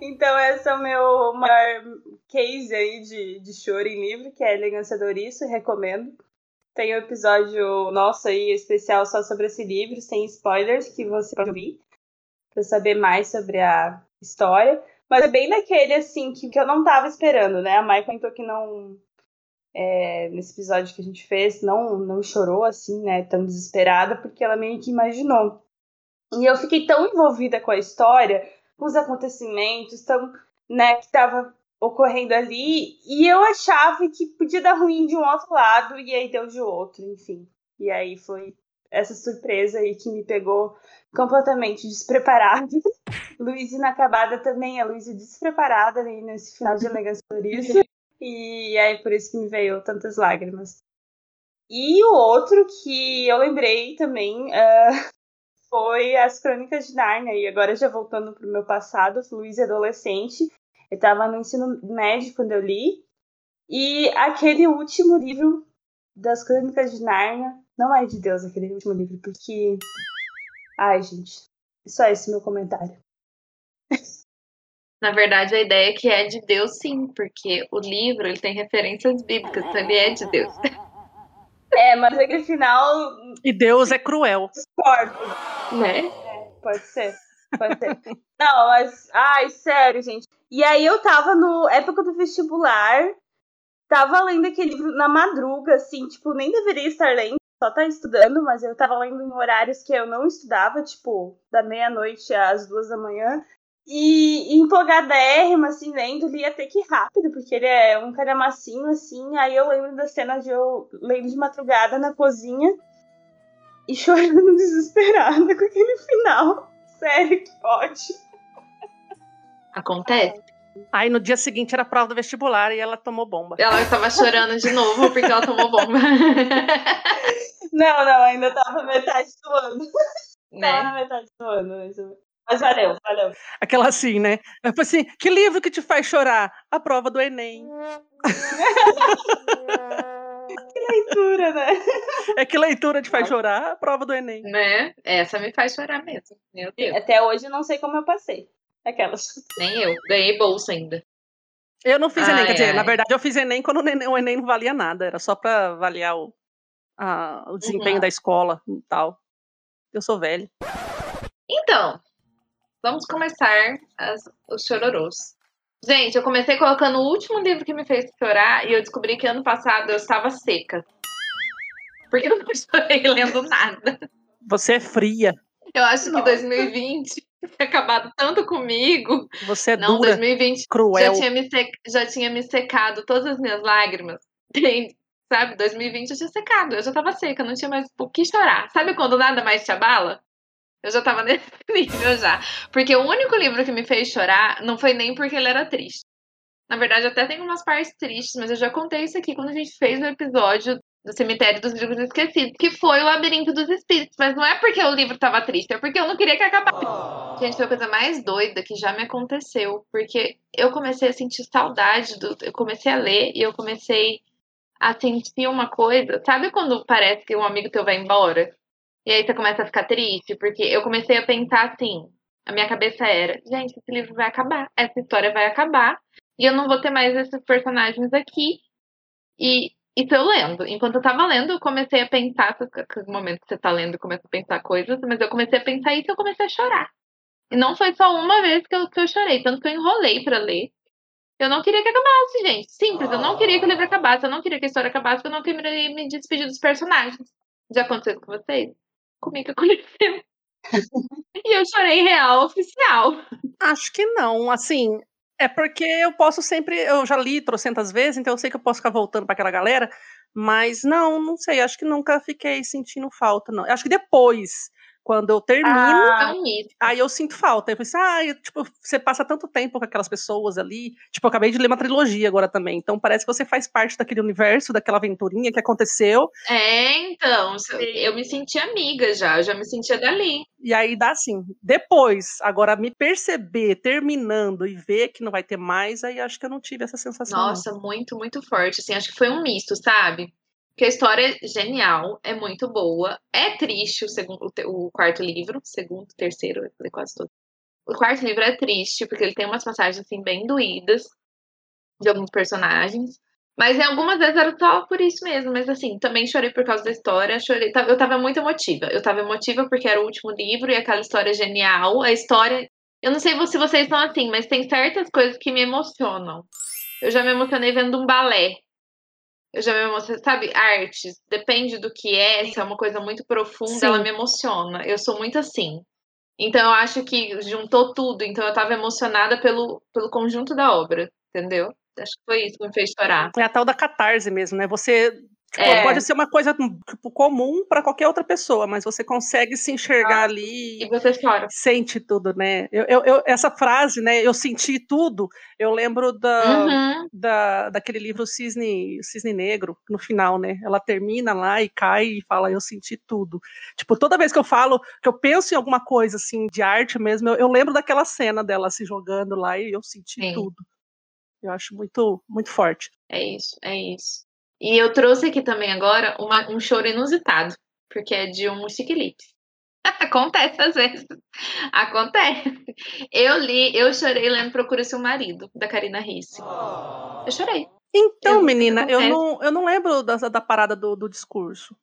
Então, esse é o meu maior case aí de, de choro em livro, que é Elegância Douriço, recomendo. Tem um episódio nosso aí especial só sobre esse livro, sem spoilers, que você pode ouvir para saber mais sobre a história. Mas é bem daquele, assim, que, que eu não tava esperando, né? A Mai comentou que não. É, nesse episódio que a gente fez, não, não chorou, assim, né? Tão desesperada, porque ela meio que imaginou. E eu fiquei tão envolvida com a história, com os acontecimentos, tão, né, que tava ocorrendo ali e eu achava que podia dar ruim de um outro lado e aí deu de outro, enfim. E aí foi essa surpresa aí que me pegou completamente despreparada. (laughs) Luiz inacabada também, a Luiz despreparada aí nesse final de elegância isso. E aí por isso que me veio tantas lágrimas. E o outro que eu lembrei também uh, foi as Crônicas de Narnia. E agora já voltando pro meu passado, Luiz adolescente. Eu estava no ensino médio quando eu li. E aquele último livro das Crônicas de Narnia não é de Deus, aquele último livro, porque. Ai, gente. Só esse meu comentário. Na verdade, a ideia é que é de Deus, sim, porque o livro ele tem referências bíblicas, então ele é de Deus. É, mas aquele final. E Deus é cruel. Discordo. Né? É, pode ser. Pode. Não, mas. Ai, sério, gente. E aí eu tava no época do vestibular, tava lendo aquele livro na madruga, assim, tipo, nem deveria estar lendo, só tá estudando, mas eu tava lendo em horários que eu não estudava, tipo, da meia-noite às duas da manhã. E empolgadérrima, assim, lendo, li até que rápido, porque ele é um calhamacinho, assim. Aí eu lembro da cena de eu lendo de madrugada na cozinha e (laughs) chorando desesperada com aquele final. Sério, que pode. Acontece. Aí no dia seguinte era a prova do vestibular e ela tomou bomba. Ela estava chorando de novo porque ela tomou bomba. (laughs) Não, não, ainda tava metade do ano. né? Tava na metade do ano. Mas, mas valeu, valeu. Aquela assim, né? Eu falei assim: que livro que te faz chorar? A prova do Enem. (laughs) Que leitura, né? É que leitura te faz chorar? A prova do Enem. Né? Essa me faz chorar mesmo. Meu Deus. Até hoje eu não sei como eu passei. Aquelas. Nem eu. Ganhei bolsa ainda. Eu não fiz Enem, Ai, quer dizer, ai. na verdade eu fiz Enem quando o Enem, o Enem não valia nada, era só pra avaliar o, a- o desempenho Uhum. da escola e tal. Eu sou velho. Então, vamos começar as- os chororôs. Gente, eu comecei colocando o último livro que me fez chorar e eu descobri que ano passado eu estava seca. Porque eu não chorei lendo nada. Você é fria, Eu acho que Nossa. 2020 tinha acabado tanto comigo. você é Não, dura, 2020 já cruel. tinha, me sec... já tinha me secado todas as minhas lágrimas. Sabe, 2020 eu tinha secado, eu já tava seca, não tinha mais o que chorar. Sabe quando nada mais te abala? Eu já tava (laughs) nesse nível já. Porque o único livro que me fez chorar não foi nem porque ele era triste. Na verdade, até tem umas partes tristes, mas eu já contei isso aqui quando a gente fez o episódio do Cemitério dos Livros Esquecidos, que foi o Labirinto dos Espíritos. Mas não é porque o livro tava triste, é porque eu não queria que acabasse. Gente, foi a coisa mais doida que já me aconteceu. Porque eu comecei a sentir saudade do. Eu comecei a ler e eu comecei a sentir uma coisa. Sabe quando parece que um amigo teu vai embora? E aí você começa a ficar triste? Porque eu comecei a pensar assim. A minha cabeça era, gente, esse livro vai acabar, essa história vai acabar, e eu não vou ter mais esses personagens aqui. E isso eu lendo. Enquanto eu tava lendo, eu comecei a pensar, no momento que você tá lendo, começa a pensar coisas, mas eu comecei a pensar isso e eu comecei a chorar. E não foi só uma vez que eu, que eu chorei, tanto que eu enrolei pra ler. Eu não queria que acabasse, gente. Simples, eu não queria que o livro acabasse, eu não queria que a história acabasse, eu não queria me despedir dos personagens. Já aconteceu com vocês? Comigo (laughs) aconteceu. e eu chorei real oficial. Acho que não, assim, é porque eu posso sempre, eu já li trocentas vezes, então eu sei que eu posso ficar voltando para aquela galera, mas não, não sei, acho que nunca fiquei sentindo falta, não. Acho que depois, quando eu termino, Ah, É aí eu sinto falta. Eu pensei, ah, eu, tipo, você passa tanto tempo com aquelas pessoas ali. Tipo, eu acabei de ler uma trilogia agora também. Então parece que você faz parte daquele universo, daquela aventurinha que aconteceu. É, então, eu me senti amiga já, eu já me sentia dali. E aí dá assim. Depois, agora me perceber terminando e ver que não vai ter mais, aí acho que eu não tive essa sensação. não. Nossa, muito, muito forte. Assim, acho que foi um misto, sabe? Porque a história é genial, é muito boa. É triste o, segundo, o quarto livro, segundo, terceiro, eu falei quase todo. O quarto livro é triste, porque ele tem umas passagens assim, bem doídas de alguns personagens. Mas em algumas vezes era só por isso mesmo. Mas assim, também chorei por causa da história. Chorei, eu tava muito emotiva. Eu tava emotiva porque era o último livro e aquela história é genial. A história. Eu não sei se vocês são assim, mas tem certas coisas que me emocionam. Eu já me emocionei vendo um balé. Eu já me emocionei, sabe, artes, depende do que é, se é uma coisa muito profunda, Sim. ela me emociona. Eu sou muito assim. Então eu acho que juntou tudo, então eu tava emocionada pelo, pelo conjunto da obra, entendeu? Acho que foi isso que me fez chorar. É a tal da catarse mesmo, né? Você tipo, É. pode ser uma coisa tipo, comum para qualquer outra pessoa, mas você consegue se enxergar ali E você chora. sente tudo, né? Eu, eu- eu- essa frase, né? Eu senti tudo. Eu lembro da, Uhum. da, daquele livro Cisne, Cisne Negro, no final, né? Ela termina lá e cai e fala, eu senti tudo. Tipo, toda vez que eu falo, que eu penso em alguma coisa assim de arte mesmo, eu, eu lembro daquela cena dela se jogando lá e eu senti Sim. tudo. Eu acho muito, muito forte. É isso, é isso. E eu trouxe aqui também agora uma- um choro inusitado, porque é de um chiquilite. (laughs) Acontece às vezes. Acontece. Eu li, eu chorei lendo Procura Seu Marido, da Karina Risse. Eu chorei. Então, Eu- menina, eu não, eu não lembro da, da parada do, do discurso.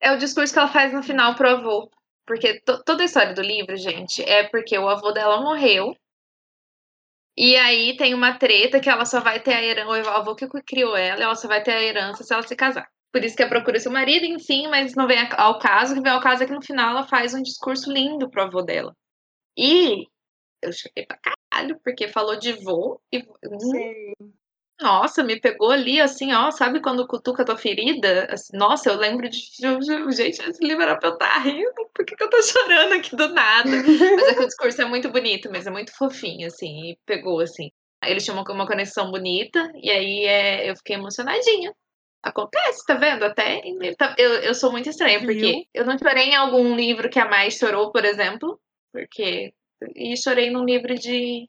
É o discurso que ela faz no final pro avô. Porque to- toda a história do livro, gente, é porque o avô dela morreu. E aí tem uma treta que ela só vai ter a herança. O avô que criou ela, ela só vai ter a herança se ela se casar. Por isso que ela procura seu marido, enfim, mas não vem ao caso. O que vem ao caso é que no final ela faz um discurso lindo pro avô dela. E eu chorei pra caralho, porque falou de vô e. Sim. Nossa, me pegou ali, assim, ó, sabe quando cutuca a tua ferida? Assim, nossa, eu lembro de. Gente, esse livro era pra eu estar rindo, por que, que eu tô chorando aqui do nada? Mas é que o discurso é muito bonito, mas é muito fofinho, assim, e pegou, assim. Aí eles tinham uma, uma conexão bonita, e aí é, eu fiquei emocionadinha. Acontece, tá vendo? Até tá- Eu, eu sou muito estranha, porque eu não chorei em algum livro que a mais chorou, por exemplo, porque. E chorei num livro de.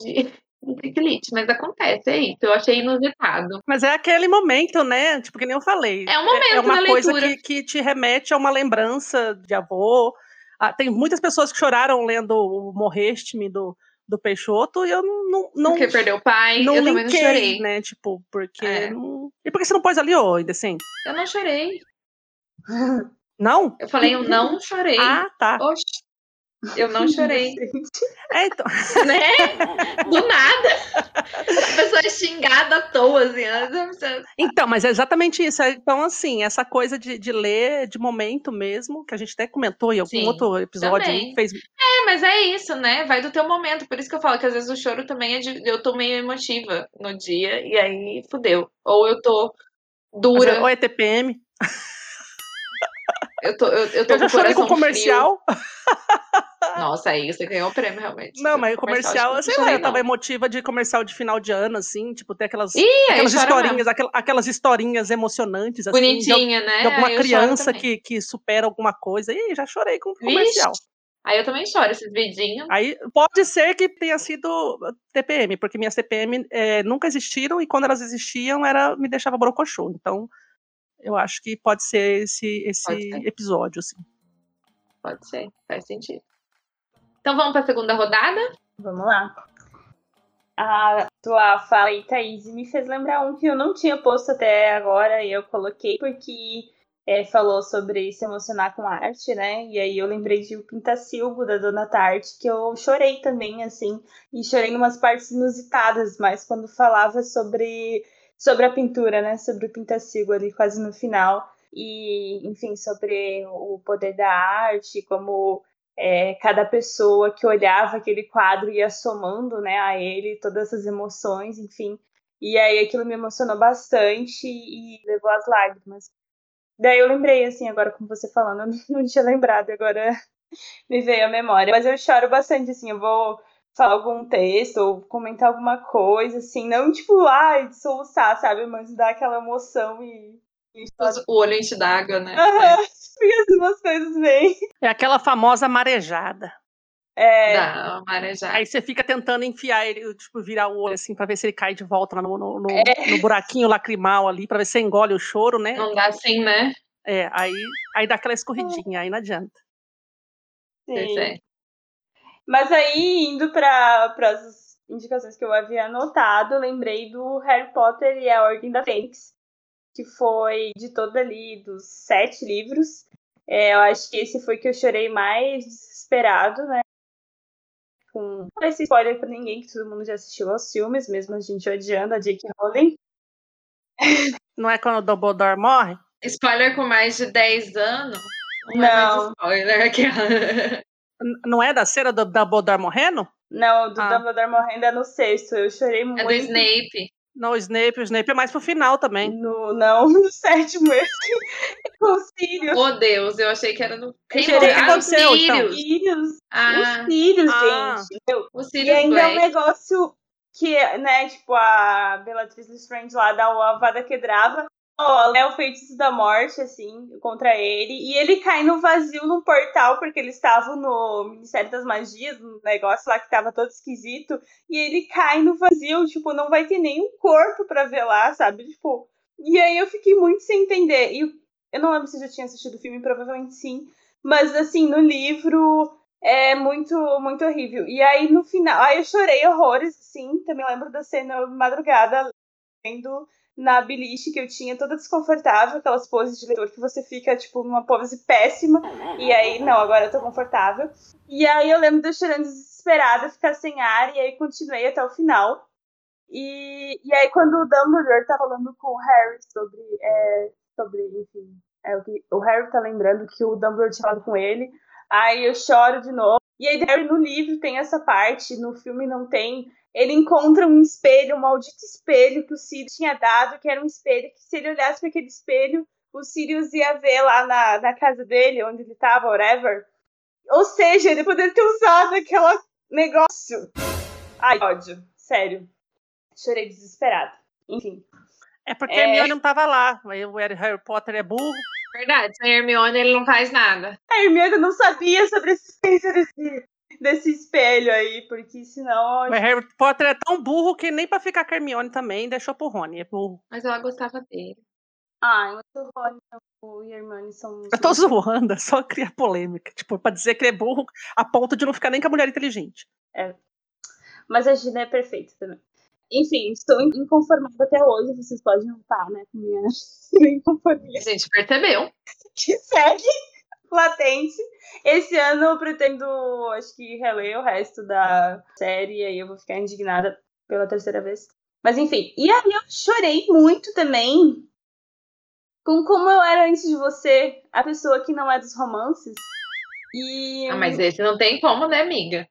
de. Triquilite, mas acontece, é isso. Eu achei inusitado. Mas é aquele momento, né? Tipo, que nem eu falei. É um momento É uma da coisa que, que te remete a uma lembrança de avô. Ah, tem muitas pessoas que choraram lendo o Morreste-me do, do Peixoto e eu não, não, não, Porque perdeu o pai, não eu também não linkei, chorei. né? Tipo, porque. É. não- E por que você não pôs ali, ô, Indecente? Eu não chorei. Não? Eu falei, eu não chorei. Ah, tá. Oxe, eu não chorei. (laughs) É, então. (laughs) né? Do nada. A pessoa é xingada à toa, assim. Então, mas é exatamente isso. É, Então, assim, essa coisa de, de ler de momento mesmo, que a gente até comentou em algum Sim, outro episódio aí, fez. É, mas é isso, né? Vai do teu momento. Por isso que eu falo que às vezes o choro também é de. Eu tô meio emotiva no dia, e aí fudeu. Ou eu tô dura. Ou é TPM. (laughs) Eu tô, eu, eu tô Eu já chorei com comercial. (laughs) Nossa, aí você ganhou o prêmio, realmente. Não, mas o comercial, que sei lá, eu tava emotiva de comercial de final de ano, assim, tipo, ter aquelas, Ih, aquelas historinhas, aquel- aquelas historinhinhas emocionantes, assim, de, Bonitinha, né? de alguma Aí criança que, que supera alguma coisa. Ih, já chorei com Vixe, comercial. Aí eu também choro esses vidinhos. Aí pode ser que tenha sido TPM, porque minhas TPM eh, nunca existiram e quando elas existiam era me deixava brocochô. Então, eu acho que pode ser esse, esse Pode ser. episódio, assim. Pode ser, faz sentido. Então vamos pra segunda rodada? Vamos lá. A tua fala aí, Thaís, me fez lembrar um que eu não tinha posto até agora e eu coloquei porque é, falou sobre se emocionar com arte, né? E aí eu lembrei de O Pintacilgo, da Dona Tarte, que eu chorei também, assim, e chorei em umas partes inusitadas, mas quando falava sobre, sobre a pintura, né? Sobre o Pintacilgo ali quase no final. E, enfim, sobre o poder da arte, como é, cada pessoa que olhava aquele quadro ia somando né, a ele todas essas emoções, enfim. E aí aquilo me emocionou bastante e levou às lágrimas. Daí eu lembrei, assim, agora com você falando, (laughs) eu não tinha lembrado, agora (laughs) me veio a memória. Mas eu choro bastante, assim, eu vou falar algum texto ou comentar alguma coisa, assim, não tipo, ai, soluçar, sabe? Mas dar aquela emoção e. e. O olho enche d'água, né? Aham, Porque (laughs) as duas coisas vêm. É aquela famosa marejada. É, Dá marejada. Aí você fica tentando enfiar ele, tipo, virar o olho assim pra ver se ele cai de volta no, no, no- É. no buraquinho lacrimal ali, pra ver se você engole o choro, né? Não dá assim, né? É, aí, aí dá aquela escorridinha, aí não adianta. Pois sim. é. Mas aí, indo para as indicações que eu havia anotado, eu lembrei do Harry Potter e a Ordem da Fênix, que foi de todo ali dos sete livros. É, eu acho que esse foi que eu chorei mais desesperado, né? Com... Esse spoiler pra ninguém, que todo mundo já assistiu aos filmes, mesmo a gente odiando a J.K. Rowling. (laughs) Não é quando o Dumbledore morre? Spoiler com mais de 10 anos? Não, é Não. mais spoiler aquela. (laughs) N- Não é da cena do Dumbledore morrendo? Não, do Ah. Dumbledore morrendo é no sexto. Eu chorei É muito. do Snape. Não, o Snape, o Snape é mais pro final também. No, não, (laughs) no sétimo, esse. Com o Sirius. Oh, Deus, eu achei que era no. Quem que Ah, o aconteceu, então? Sirius. Sirius. Ah, Os Sirius, Ah. gente. Meu, o E Sirius ainda é um Black. negócio que, né, tipo, a Bellatrix Lestrange lá dá o Avada Ó, é o feitiço da morte, assim, contra ele, e ele cai no vazio num portal, porque eles estavam no Ministério das Magias, no negócio lá que tava todo esquisito, e ele cai no vazio, tipo, não vai ter nenhum corpo pra ver lá, sabe, tipo, e aí eu fiquei muito sem entender, e eu não lembro se já tinha assistido o filme, provavelmente sim, mas, assim, no livro é muito, muito horrível. E aí no final, aí eu chorei horrores, assim, também lembro da cena madrugada, lendo na beliche que eu tinha toda desconfortável, aquelas poses de leitor que você fica, tipo, numa pose péssima, e aí, não, agora eu tô confortável. E aí eu lembro de eu chorando desesperada, ficar sem ar, e aí continuei até o final. E, e aí quando o Dumbledore tá falando com o Harry sobre, é, sobre enfim, é, o, que, o Harry tá lembrando que o Dumbledore tinha falado com ele, Aí eu choro de novo. E aí, Harry, no livro tem essa parte, no filme não tem. Ele encontra um espelho, um maldito espelho que o Sirius tinha dado, que era um espelho que, se ele olhasse para aquele espelho, o Sirius ia ver lá na, na casa dele, onde ele tava, whatever. Ou seja, ele poderia ter usado aquele negócio. Ai, ódio. Sério. Chorei desesperado. Enfim. É porque é... a Hermione não tava lá. Aí o Harry Potter é burro. Verdade, sem Hermione ele não faz nada. A Hermione não sabia sobre a existência desse, desse espelho aí, porque senão. Mas Harry Potter é tão burro que nem pra ficar com a Hermione também deixou pro Rony. É burro. Mas ela gostava dele. Ah, mas o Rony e a Hermione são. Eu tô zoando, é (laughs) só criar polêmica. Tipo, pra dizer que ele é burro a ponto de não ficar nem com a mulher inteligente. É. Mas a Gina é perfeita também. Enfim, estou inconformada até hoje, vocês podem notar, né, com minha, (laughs) inconformidade. A gente percebeu. Que segue latente. Esse ano eu pretendo, acho que, reler o resto da série, e aí eu vou ficar indignada pela terceira vez. Mas enfim, e aí eu chorei muito também com como eu era antes de você, a pessoa que não é dos romances. E... Ah, mas esse não tem como, né, amiga?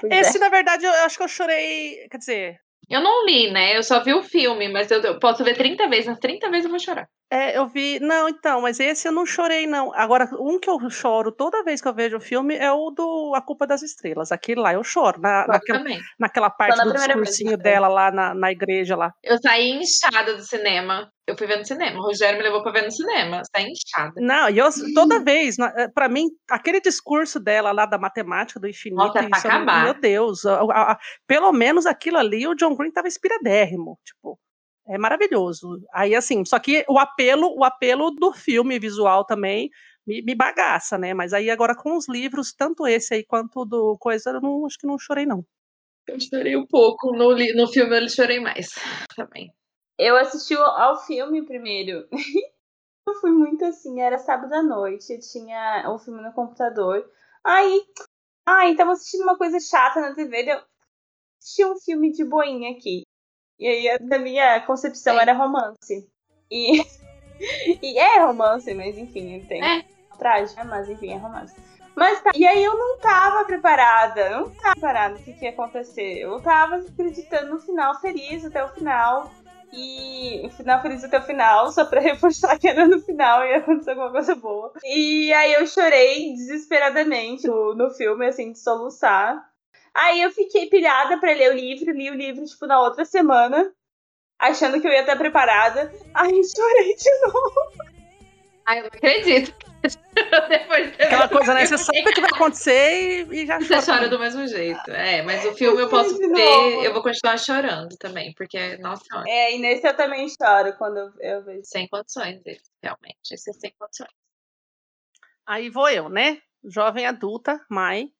Pois esse, é. na verdade, eu acho que eu chorei. Quer dizer, eu não li, né? Eu só vi o filme, mas eu, eu posso ver 30 vezes. Nas 30 vezes eu vou chorar. É, eu vi. Não, então, mas esse eu não chorei, não. Agora, um que eu choro toda vez que eu vejo o filme é o do A Culpa das Estrelas. Aquele lá eu choro. Na, naquela, naquela parte do discursinho dela lá na, na igreja lá. Eu saí inchada do cinema. Eu fui ver no cinema. O Rogério me levou pra ver no cinema. Saí inchada. Não, e eu toda vez, eh, pra mim, aquele discurso dela lá da matemática do infinito. Nossa, é isso, acabar. Meu Deus. A, a, a, pelo menos aquilo ali, o John Green tava inspiradérrimo. Tipo. É maravilhoso. Aí, assim, só que o apelo, o apelo do filme visual também me, me bagaça, né? Mas aí agora com os livros, tanto esse aí quanto do coisa, eu não, acho que não chorei, não. Eu chorei um pouco. No, no filme eu chorei mais (laughs) também. Eu assisti ao filme primeiro. (laughs) eu fui muito assim, era sábado à noite, eu tinha o um filme no computador. Aí, ai, tava assistindo uma coisa chata na TV, eu assisti um filme de boinha aqui. E aí, na minha concepção, é. era romance. E, (laughs) e é romance, mas enfim, tem é. traje, né? Mas enfim, é romance. Mas tá. E aí eu não tava preparada. Eu não tava preparada o que, que ia acontecer. Eu tava acreditando no final feliz até o final. E o final feliz até o final, só pra (laughs) reforçar que era no final e ia acontecer alguma coisa boa. E aí eu chorei desesperadamente no, no filme, assim, de soluçar. Aí eu fiquei pilhada para ler o livro, li o livro, tipo, na outra semana, achando que eu ia estar preparada. Aí chorei de novo. Ai, eu não acredito. (laughs) Depois Aquela coisa, né? Você sabe o que vai acontecer e, e já chora. Você chora do mesmo jeito. É, mas o filme eu posso ver, eu vou continuar chorando também, porque, nossa. É, e nesse eu também choro quando eu vejo. Sem condições dele, realmente. Esse é sem condições. Aí vou eu, né? Jovem adulta, Mai,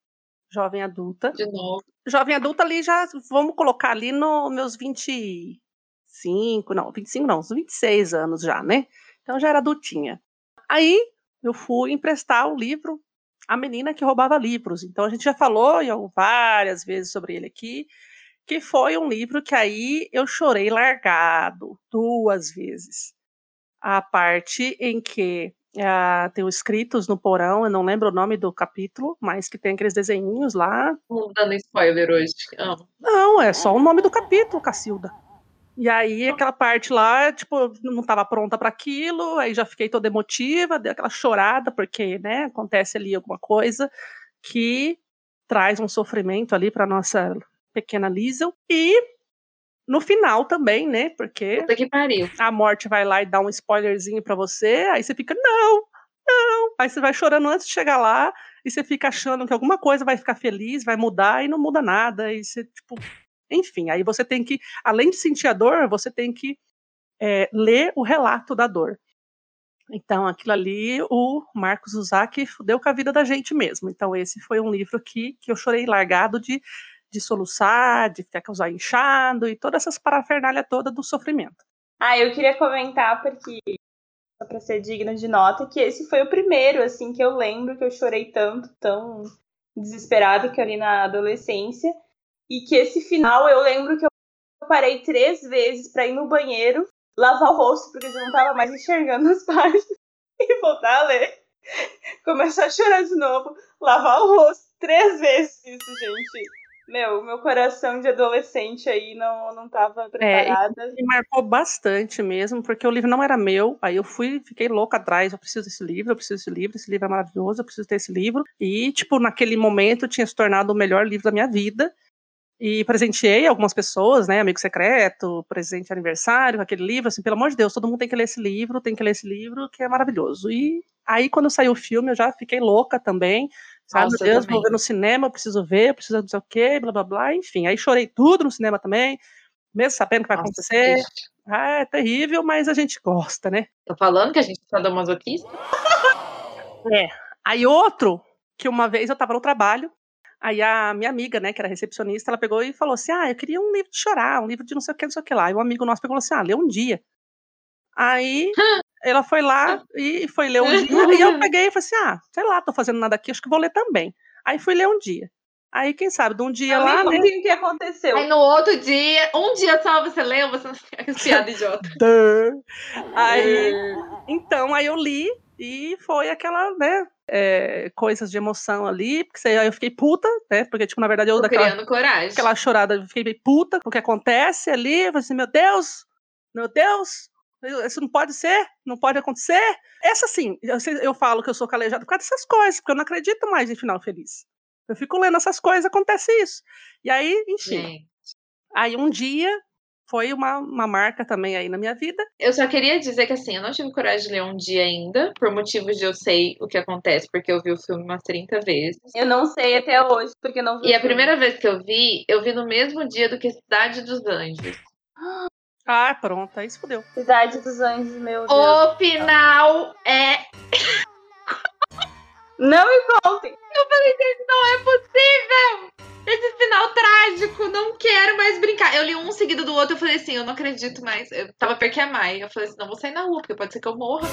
jovem adulta. De novo. Jovem adulta ali já, vamos colocar ali nos meus 25, não, 25 não, uns 26 anos já, né? Então já era adultinha. Aí eu fui emprestar o livro à menina que roubava livros. Então a gente já falou várias vezes sobre ele aqui, que foi um livro que aí eu chorei largado duas vezes. A parte em que Uh, tem os escritos no porão, eu não lembro o nome do capítulo, mas que tem aqueles desenhinhos lá. Não dando spoiler hoje. Amo. Não, é só o nome do capítulo, Cacilda. E aí aquela parte lá, tipo, não estava pronta para aquilo, aí já fiquei toda emotiva, dei aquela chorada, porque, né, acontece ali alguma coisa que traz um sofrimento ali para nossa pequena Liesel. E no final também, né? Porque Puta que pariu. a morte vai lá e dá um spoilerzinho para você, aí você fica, não, não. Aí você vai chorando antes de chegar lá e você fica achando que alguma coisa vai ficar feliz, vai mudar e não muda nada. E você, tipo, enfim, aí você tem que, além de sentir a dor, você tem que é, ler o relato da dor. Então, aquilo ali, o Marcos Uzak deu com a vida da gente mesmo. Então, esse foi um livro que, que eu chorei largado de de soluçar, de causar inchado e todas essas parafernália toda do sofrimento. Ah, eu queria comentar porque só para ser digna de nota que esse foi o primeiro assim que eu lembro que eu chorei tanto, tão desesperada que ali na adolescência e que esse final eu lembro que eu parei três vezes para ir no banheiro, lavar o rosto porque eu não tava mais enxergando as (laughs) páginas e voltar a ler. Começar a chorar de novo, lavar o rosto três vezes isso, gente. Meu, meu coração de adolescente aí não, não tava preparada. Me marcou bastante mesmo, porque o livro não era meu. Aí eu fui, fiquei louca atrás. Eu preciso desse livro, eu preciso desse livro, esse livro é maravilhoso, eu preciso ter esse livro. E, tipo, naquele momento tinha se tornado o melhor livro da minha vida. E presenteei algumas pessoas, né? Amigo secreto, presente de aniversário, aquele livro, assim, pelo amor de Deus, todo mundo tem que ler esse livro, tem que ler esse livro, que é maravilhoso. E aí, quando saiu o filme, eu já fiquei louca também. Sabe, Nossa, meu eu Deus, vou ver no cinema, eu preciso ver, eu preciso não sei o quê, blá blá blá, enfim. Aí chorei tudo no cinema também, mesmo sabendo o que vai Nossa, acontecer. triste. Ah, é terrível, mas a gente gosta, né? Tô falando que a gente tá dando masoquista? É. Aí outro, que uma vez eu tava no trabalho, aí a minha amiga, né, que era recepcionista, ela pegou e falou assim: Ah, eu queria um livro de chorar, um livro de não sei o que, não sei o que lá. E um amigo nosso pegou e falou assim: Ah, lê um dia. Aí ela foi lá e foi ler um dia, e eu (laughs) peguei e falei assim: Ah, sei lá, tô fazendo nada aqui, acho que vou ler também. Aí fui ler um dia. Aí, quem sabe, de um dia Eu lá, né? o que aconteceu. Aí no outro dia, um dia só você leu, você não piada idiota. (laughs) Aí, então, aí eu li e foi aquela, né, é, coisas de emoção ali, porque aí eu fiquei puta, né, porque, tipo, na verdade eu Tô daquela, criando coragem. aquela chorada, eu fiquei meio puta com o que acontece ali, eu falei assim, meu Deus, meu Deus, isso não pode ser, não pode acontecer. Essa sim, eu, falo que eu sou calejada por causa dessas coisas, porque eu não acredito mais em final feliz. Eu fico lendo essas coisas, acontece isso. E aí, enfim, Gente. aí um dia foi uma, uma marca também aí na minha vida. Eu só queria dizer que assim, eu não tive coragem de ler um dia ainda, por motivos de eu sei o que acontece, porque eu vi o filme umas 30 vezes. Eu não sei até hoje, porque não vi. E a primeira vez que eu vi, eu vi no mesmo dia do que Cidade dos Anjos. (gasps) (gasps) Ah, pronto, aí se fudeu. Cidade dos Anjos, meu Deus. O final é. Não me contem. Eu falei, gente, não é possível! Esse final trágico, não quero mais brincar. Eu li um seguido do outro, eu falei assim, eu não acredito mais. Eu tava pior que a Mai. Eu falei assim, não vou sair na rua, porque pode ser que eu morra.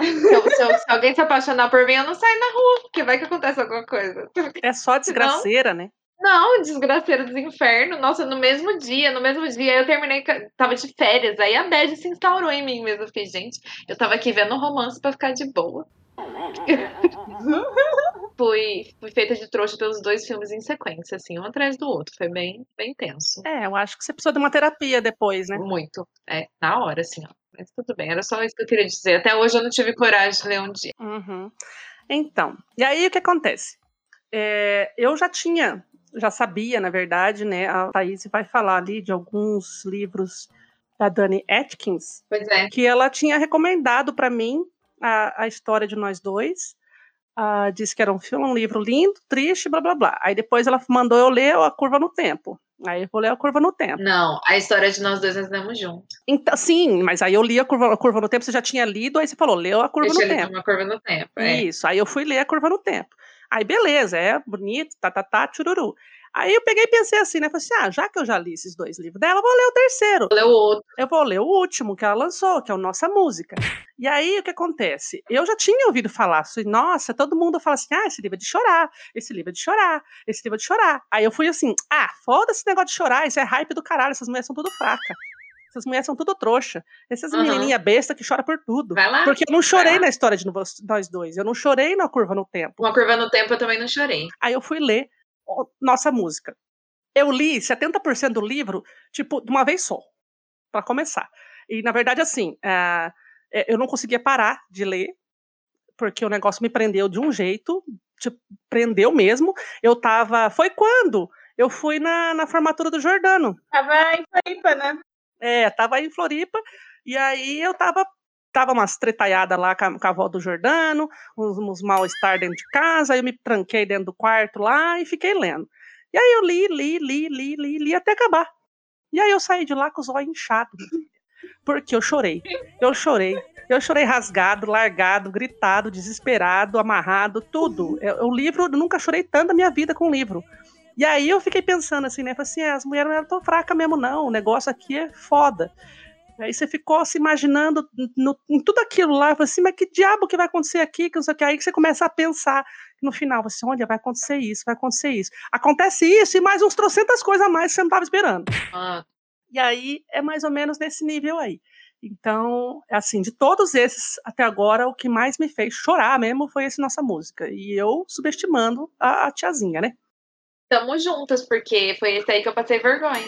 Se, eu- se eu- se alguém se apaixonar por mim, eu não saio na rua, porque vai que acontece alguma coisa. É só desgraceira, né? Não, desgraceiro dos infernos. Nossa, no mesmo dia, no mesmo dia, eu terminei, tava de férias. Aí a bad se instaurou em mim mesmo. Eu fiquei, gente, eu tava aqui vendo um romance pra ficar de boa. (laughs) fui, fui feita de trouxa pelos dois filmes em sequência, assim, um atrás do outro. Foi bem, bem tenso. É, eu acho que você precisa de uma terapia depois, né? Muito. É, na hora, assim, ó. Mas tudo bem, era só isso que eu queria dizer. Até hoje eu não tive coragem de ler um dia. Uhum. Então, e aí o que acontece? É, eu já tinha, já sabia, na verdade, né? A Thaís vai falar ali de alguns livros da Dani Atkins, Pois é. que ela tinha recomendado para mim a, a história de nós dois. Ah, disse que era um filme, um livro lindo, triste, blá blá blá. Aí depois ela mandou eu ler A Curva no Tempo. Aí eu vou ler A Curva no Tempo. Não, a história de nós dois nós lemos juntos. Então, sim, mas aí eu li a curva, a curva no tempo, você já tinha lido, aí você falou, leu a curva eu no tinha lido tempo. uma curva no tempo. É. Isso, aí eu fui ler a curva no tempo. Aí beleza, é bonito, tá, tá, tá, tchururu. Aí eu peguei e pensei assim, né? Falei assim, ah, já que eu já li esses dois livros dela, eu vou ler o terceiro. Leu o outro. Eu vou ler o último que ela lançou, que é o Nossa Música. E aí o que acontece? Eu já tinha ouvido falar, assim, nossa, todo mundo fala assim, ah, esse livro é de chorar, esse livro é de chorar, esse livro é de chorar. Aí eu fui assim, ah, foda-se esse negócio de chorar, isso é hype do caralho, essas mulheres são tudo fraca. Essas mulheres são tudo trouxa. Essas Aham. menininhas besta que chora por tudo. Vai lá. Porque eu não chorei na história de nós dois, eu não chorei na curva no tempo. Uma curva no tempo eu também não chorei. Aí eu fui ler nossa música. Eu li 70% do livro, tipo, de uma vez só, para começar. E, na verdade, assim, é, eu não conseguia parar de ler, porque o negócio me prendeu de um jeito, tipo, prendeu mesmo. Eu tava. Foi quando? Eu fui na, na formatura do Jordano. Tava em Floripa, né? É, tava em Floripa, e aí eu tava. Tava umas tretaiadas lá com a, com a avó do Jordano, uns, uns mal-estar dentro de casa, aí eu me tranquei dentro do quarto lá e fiquei lendo. E aí eu li, li, li, li, li, li até acabar. E aí eu saí de lá com os olhos inchados, porque eu chorei. Eu chorei. Eu chorei rasgado, largado, gritado, desesperado, amarrado, tudo. O livro, eu nunca chorei tanto na minha vida com um livro. E aí eu fiquei pensando assim, né? Falei assim, "É, as mulheres não eram tão fracas mesmo, não. O negócio aqui é foda. Aí você ficou se imaginando no- em tudo aquilo lá, assim, mas que diabo que vai acontecer aqui? Que não sei o que. Aí que você começa a pensar no final, você, olha, vai acontecer isso, vai acontecer isso. Acontece isso e mais uns trocentas coisas a mais que você não estava esperando. Ah, E aí é mais ou menos nesse nível aí. Então, assim, de todos esses até agora, o que mais me fez chorar mesmo foi esse nossa música. E eu subestimando a, a tiazinha, né? Tamo juntas, porque foi esse aí que eu passei vergonha.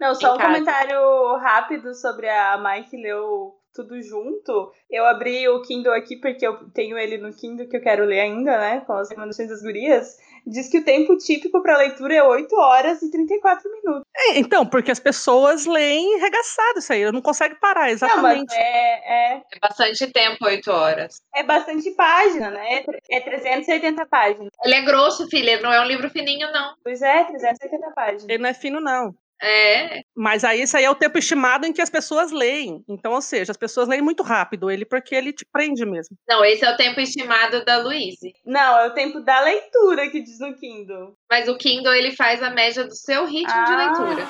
Não, só um casa. comentário rápido sobre a Mai que leu tudo junto. Eu abri o Kindle aqui porque eu tenho ele no Kindle que eu quero ler ainda, né? Com as recomendações das gurias. Diz que o tempo típico para leitura é 8 horas e 34 minutos. É, então, porque as pessoas leem regaçado isso aí, não consegue parar, Não, exatamente. é, é, É bastante tempo, oito horas. é bastante página, né? É 380 páginas. Ele é grosso, filha, não é um livro fininho, não. Pois é, 380 páginas. Ele não é fino, não. É, Mas aí isso aí é o tempo estimado em que as pessoas leem. Então, ou seja, as pessoas leem muito rápido ele, porque ele te prende mesmo. não, esse é o tempo estimado da Luíse. Não, é o tempo da leitura que diz no Kindle. Mas o Kindle, ele faz a média do seu ritmo de leitura.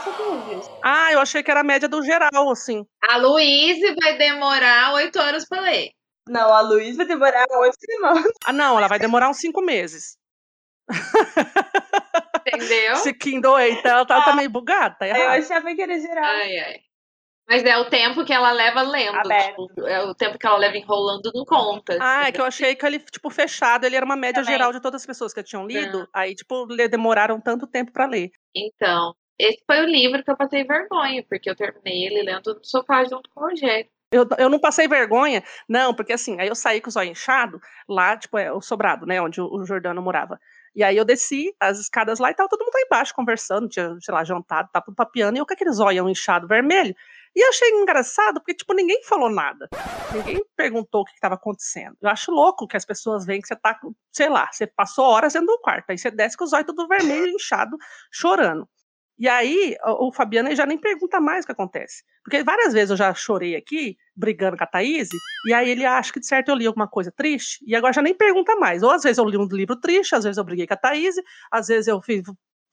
Ah, eu achei que era a média do geral, assim. A Luíse vai demorar oito horas pra ler. Não, a Luiz vai demorar 8 semanas. Ah, não, ela vai demorar uns cinco meses. (laughs) Entendeu? Esse Kindle aí, tá, ela tá, tá meio bugada, tá Eu achava que era geral. Ai, ai. Mas é o tempo que ela leva lendo. Tipo, é o tempo que ela leva enrolando, não conta. Ah, é que eu achei que ele, tipo, fechado, ele era uma média Também. geral de todas as pessoas que tinham lido. Aí, tipo, le- demoraram tanto tempo pra ler. Então, esse foi o livro que eu passei vergonha, porque eu terminei ele lendo no sofá junto com o Rogério. Eu, eu não passei vergonha, não, porque assim, aí eu saí com o zóio inchado, lá, tipo, é o sobrado, né, onde o, o Jordano morava. E aí eu desci as escadas lá e tava todo mundo lá embaixo conversando, tinha, sei lá, jantado, tava tudo papiando, e eu com aquele zóio inchado vermelho. E achei engraçado, porque, tipo, ninguém falou nada. Ninguém perguntou o que estava acontecendo. Eu acho louco que as pessoas veem que você tá, sei lá, você passou horas dentro do quarto, aí você desce com o zóio todo vermelho, inchado, chorando. E aí, o, Fabiano já nem pergunta mais o que acontece. Porque várias vezes eu já chorei aqui, brigando com a Thaís, e aí ele acha que de certo eu li alguma coisa triste, e agora já nem pergunta mais. Ou às vezes eu li um livro triste, às vezes eu briguei com a Thaís, às vezes eu fiz.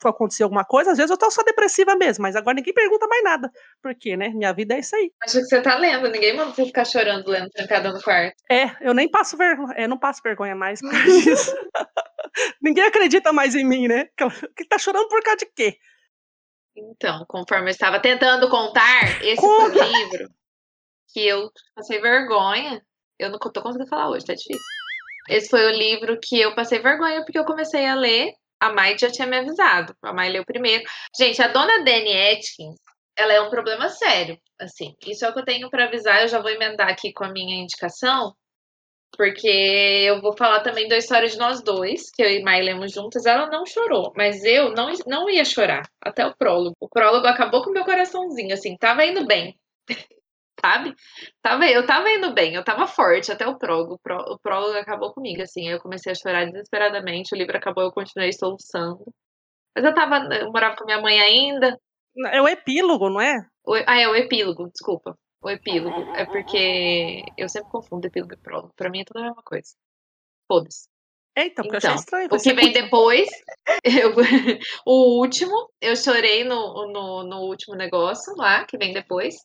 Foi acontecer alguma coisa, às vezes eu tô só depressiva mesmo, mas agora ninguém pergunta mais nada. Porque, né? Minha vida é isso aí. Acho que você tá lendo, ninguém manda você ficar chorando lendo trancada no quarto. É, eu nem passo vergonha, eu não passo vergonha mais por causa disso. (laughs) (laughs) ninguém acredita mais em mim, né? Que tá chorando por causa de quê? Então, conforme eu estava tentando contar, esse foi Conta! o livro que eu passei vergonha. Eu não tô conseguindo falar hoje, tá difícil. Esse foi o livro que eu passei vergonha porque eu comecei a ler. A Mai já tinha me avisado. A Mai leu primeiro. Gente, a dona Dani Atkins, ela é um problema sério. Assim, isso é o que eu tenho para avisar. Eu já vou emendar aqui com a minha indicação, porque eu vou falar também da história de nós dois, que eu e Mai lemos juntas. Ela não chorou, mas eu não, não ia chorar até o prólogo. O prólogo acabou com o meu coraçãozinho, assim, tava indo bem. (laughs) Sabe? Tava, eu tava indo bem, eu tava forte até o prólogo. O pró- O prólogo acabou comigo, assim. aí Eu comecei a chorar desesperadamente. O livro acabou, eu continuei soluçando. Mas eu tava. Eu morava com minha mãe ainda. É o epílogo, não é? O- ah, é o epílogo, desculpa. O epílogo. É porque eu sempre confundo epílogo e prólogo. Pra mim é tudo a mesma coisa. Foda-se. Eita, porque eu Então, achei estranho. O que vem muito- depois, (laughs) eu- o último, eu chorei no, no, no último negócio lá, que vem depois,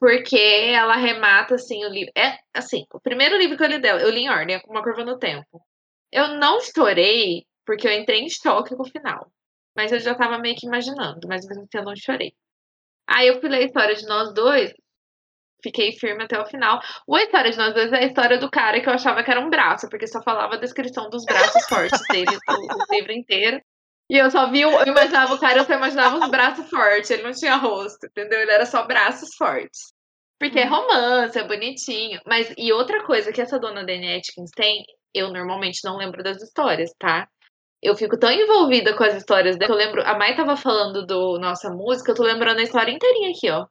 porque ela remata assim o livro. É assim, o primeiro livro que eu li dela, eu li em ordem, é Uma Curva no Tempo. Eu não chorei porque eu entrei em choque com o final. Mas eu já tava meio que imaginando, mas mesmo assim eu não chorei. Aí eu fui ler a história de nós dois, fiquei firme até o final. O A História de Nós Dois é a história do cara que eu achava que era um braço, porque só falava a descrição dos braços fortes dele o, livro inteiro. E eu só vi, eu imaginava o cara, eu só imaginava os braços fortes, ele não tinha rosto, entendeu? Ele era só braços fortes. Porque é romance, é bonitinho. Mas, e outra coisa que essa dona Dani Atkins tem, eu normalmente não lembro das histórias, tá? Eu fico tão envolvida com as histórias dela, eu lembro, a Mai tava falando do nossa música, eu tô lembrando a história inteirinha aqui, ó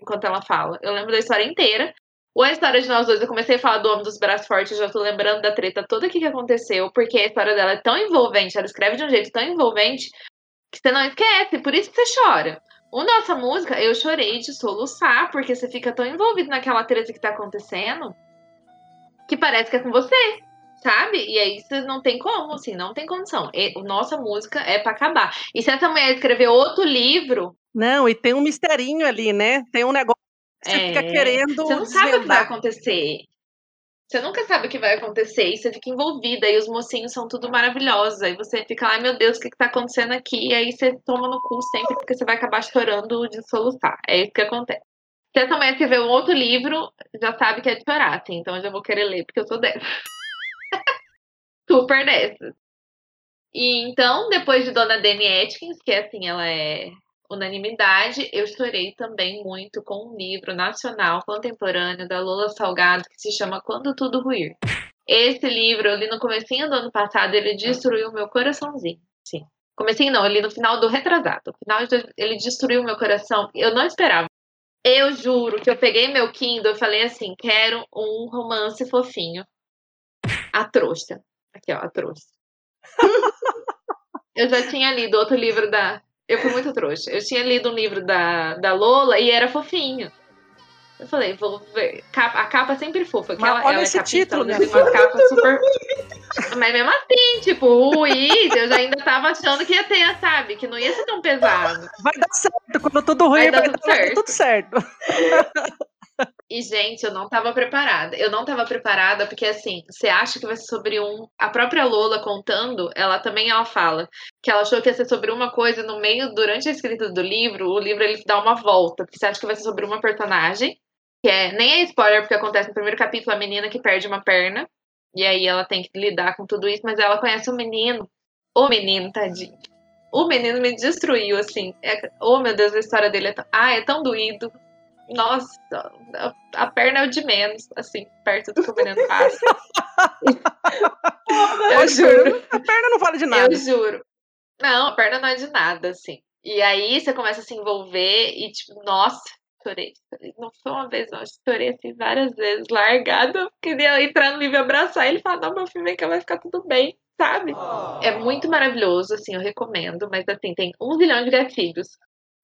enquanto ela fala. Eu lembro da história inteira. Ou a história de nós dois, eu comecei a falar do Homem dos Braços Fortes, já tô lembrando da treta toda que aconteceu, porque a história dela é tão envolvente, ela escreve de um jeito tão envolvente, que você não esquece, por isso que você chora. O nossa música, eu chorei de soluçar, porque você fica tão envolvido naquela treta que tá acontecendo, que parece que é com você, sabe? E aí você não tem como, assim, não tem condição. E, nossa música é pra acabar. E se essa mulher escrever outro livro, Não, e tem um misterinho ali, né? Tem um negócio que você É, fica querendo. Você não sabe o que vai acontecer. Você nunca sabe o que vai acontecer e você fica envolvida. E os mocinhos são tudo maravilhosos. Aí você fica, ai meu Deus, o que, que tá acontecendo aqui? E aí você toma no cu sempre porque você vai acabar chorando de soluçar. É isso que acontece. Se essa mulher escrever um outro livro, já sabe que é de chorar, assim, então eu já vou querer ler, porque eu sou dessa. Super dessa. E então, depois de Dona Dani Atkins, que assim, ela é unanimidade, eu chorei também muito com um livro nacional contemporâneo da Lola Salgado que se chama Quando Tudo Ruir. Esse livro eu li no comecinho do ano passado, ele destruiu meu coraçãozinho. Sim. Comecinho não, eu li no final do retrasado. Final ele destruiu meu coração. Eu não esperava. Eu juro que eu peguei meu Kindle e falei assim: quero um romance fofinho. A trouxa. Aqui, ó, a trouxa. eu já tinha lido outro livro da. Eu fui muito trouxa. Eu tinha lido um livro da, da Lola e era fofinho. Eu falei, vou ver. A capa sempre fofa. Mas ela, olha ela esse é título, tem uma capa super. Mas mesmo assim, tipo, o Wiz, eu já ainda tava achando que ia ter, sabe? Que não ia ser tão pesado. Vai dar certo. Quando tudo ruim, Vai dar vai, tudo dar certo. tudo certo. E, gente, eu não tava preparada. Eu não tava preparada porque, assim, você acha que vai ser sobre um. A própria Lola contando, ela também ela fala que ela achou que ia ser sobre uma coisa no meio, durante a escrita do livro, o livro ele dá uma volta. Porque você acha que vai ser sobre uma personagem, que é. Nem é spoiler, porque acontece no primeiro capítulo a menina que perde uma perna. E aí ela tem que lidar com tudo isso, mas ela conhece o menino. O menino, tadinho. O menino me destruiu, assim. É... Oh, meu Deus, a história dele é tão. Ah, é tão doído. Nossa, a, a perna é o de menos, assim, perto do que o menino passa. (laughs) eu juro. A perna não vale de nada. Eu juro. Não, a perna não é de nada, assim. E aí você começa a se envolver e, tipo, nossa, chorei. chorei. Não foi uma vez, não. Eu chorei assim várias vezes, largada. Queria entrar no livro e abraçar ele e falar: não, meu filho, vem cá, vai ficar tudo bem, sabe? É muito maravilhoso, assim, eu recomendo. Mas, assim, tem um zilhão de gatilhos.